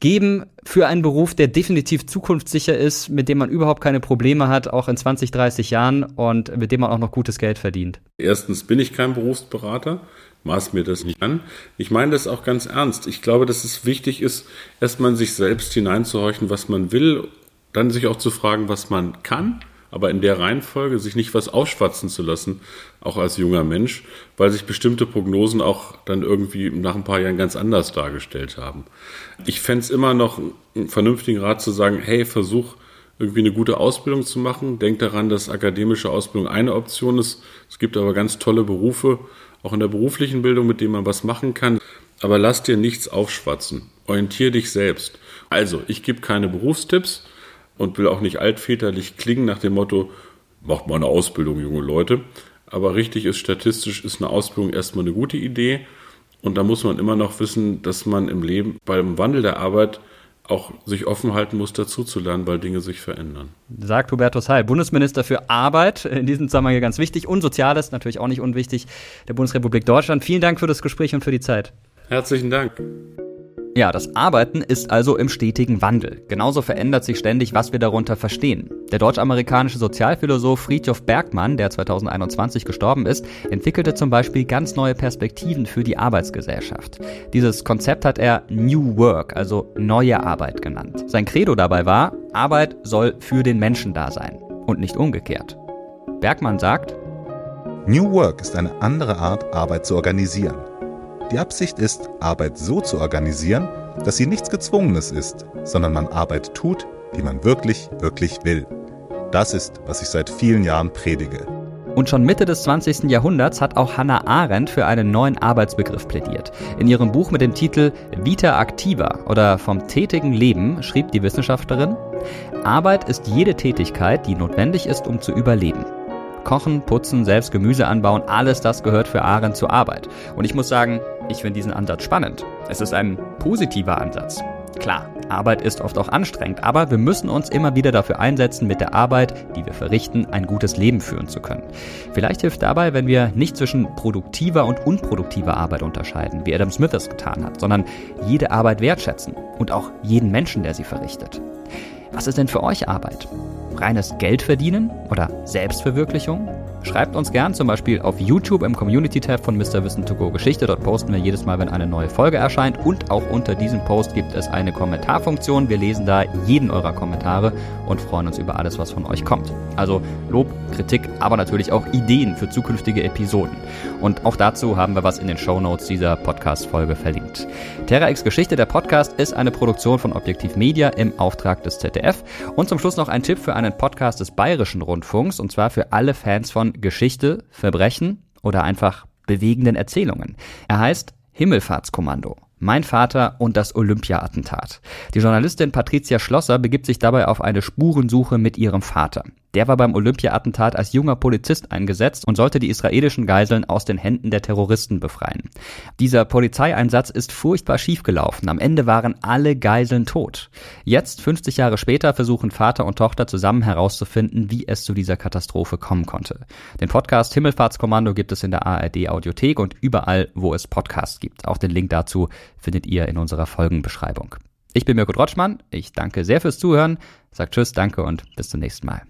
geben für einen Beruf, der definitiv zukunftssicher ist, mit dem man überhaupt keine Probleme hat, auch in 20, 30 Jahren und mit dem man auch noch gutes Geld verdient? Erstens bin ich kein Berufsberater maß mir das nicht an. Ich meine das auch ganz ernst. Ich glaube, dass es wichtig ist, erstmal in sich selbst hineinzuhorchen, was man will, dann sich auch zu fragen, was man kann, aber in der Reihenfolge sich nicht was aufschwatzen zu lassen, auch als junger Mensch, weil sich bestimmte Prognosen auch dann irgendwie nach ein paar Jahren ganz anders dargestellt haben. Ich fände es immer noch einen vernünftigen Rat zu sagen, hey, versuch irgendwie eine gute Ausbildung zu machen. Denk daran, dass akademische Ausbildung eine Option ist. Es gibt aber ganz tolle Berufe, auch in der beruflichen Bildung, mit dem man was machen kann. Aber lass dir nichts aufschwatzen. Orientier dich selbst. Also, ich gebe keine Berufstipps und will auch nicht altväterlich klingen nach dem Motto, macht mal eine Ausbildung, junge Leute. Aber richtig ist, statistisch ist eine Ausbildung erstmal eine gute Idee. Und da muss man immer noch wissen, dass man im Leben beim Wandel der Arbeit auch sich offen halten muss, dazuzulernen, weil Dinge sich verändern. Sagt Hubertus Heil, Bundesminister für Arbeit, in diesem Zusammenhang ganz wichtig und Soziales, natürlich auch nicht unwichtig, der Bundesrepublik Deutschland. Vielen Dank für das Gespräch und für die Zeit. Herzlichen Dank. Ja, das Arbeiten ist also im stetigen Wandel. Genauso verändert sich ständig, was wir darunter verstehen. Der deutsch-amerikanische Sozialphilosoph Friedhof Bergmann, der 2021 gestorben ist, entwickelte zum Beispiel ganz neue Perspektiven für die Arbeitsgesellschaft. Dieses Konzept hat er New Work, also neue Arbeit genannt. Sein Credo dabei war, Arbeit soll für den Menschen da sein und nicht umgekehrt. Bergmann sagt, New Work ist eine andere Art, Arbeit zu organisieren. Die Absicht ist, Arbeit so zu organisieren, dass sie nichts Gezwungenes ist, sondern man Arbeit tut, die man wirklich, wirklich will. Das ist, was ich seit vielen Jahren predige. Und schon Mitte des 20. Jahrhunderts hat auch Hannah Arendt für einen neuen Arbeitsbegriff plädiert. In ihrem Buch mit dem Titel Vita Activa oder vom tätigen Leben schrieb die Wissenschaftlerin, Arbeit ist jede Tätigkeit, die notwendig ist, um zu überleben. Kochen, putzen, selbst Gemüse anbauen, alles das gehört für Arendt zur Arbeit. Und ich muss sagen, ich finde diesen Ansatz spannend. Es ist ein positiver Ansatz. Klar, Arbeit ist oft auch anstrengend, aber wir müssen uns immer wieder dafür einsetzen, mit der Arbeit, die wir verrichten, ein gutes Leben führen zu können. Vielleicht hilft dabei, wenn wir nicht zwischen produktiver und unproduktiver Arbeit unterscheiden, wie Adam Smith es getan hat, sondern jede Arbeit wertschätzen und auch jeden Menschen, der sie verrichtet. Was ist denn für euch Arbeit? Reines Geld verdienen oder Selbstverwirklichung? Schreibt uns gern zum Beispiel auf YouTube im Community-Tab von Mr. Wissen to Go Geschichte. Dort posten wir jedes Mal, wenn eine neue Folge erscheint. Und auch unter diesem Post gibt es eine Kommentarfunktion. Wir lesen da jeden eurer Kommentare und freuen uns über alles, was von euch kommt. Also Lob, Kritik, aber natürlich auch Ideen für zukünftige Episoden. Und auch dazu haben wir was in den Show Notes dieser Podcast-Folge verlinkt. Terra X Geschichte, der Podcast, ist eine Produktion von Objektiv Media im Auftrag des ZDF. Und zum Schluss noch ein Tipp für einen Podcast des Bayerischen Rundfunks, und zwar für alle Fans von Geschichte, Verbrechen oder einfach bewegenden Erzählungen. Er heißt Himmelfahrtskommando. Mein Vater und das Olympia-Attentat. Die Journalistin Patricia Schlosser begibt sich dabei auf eine Spurensuche mit ihrem Vater. Der war beim Olympia-Attentat als junger Polizist eingesetzt und sollte die israelischen Geiseln aus den Händen der Terroristen befreien. Dieser Polizeieinsatz ist furchtbar schiefgelaufen. Am Ende waren alle Geiseln tot. Jetzt, 50 Jahre später, versuchen Vater und Tochter zusammen herauszufinden, wie es zu dieser Katastrophe kommen konnte. Den Podcast Himmelfahrtskommando gibt es in der ARD Audiothek und überall, wo es Podcasts gibt. Auch den Link dazu findet ihr in unserer Folgenbeschreibung. Ich bin Mirko Rotschmann. Ich danke sehr fürs Zuhören, sag Tschüss, danke und bis zum nächsten Mal.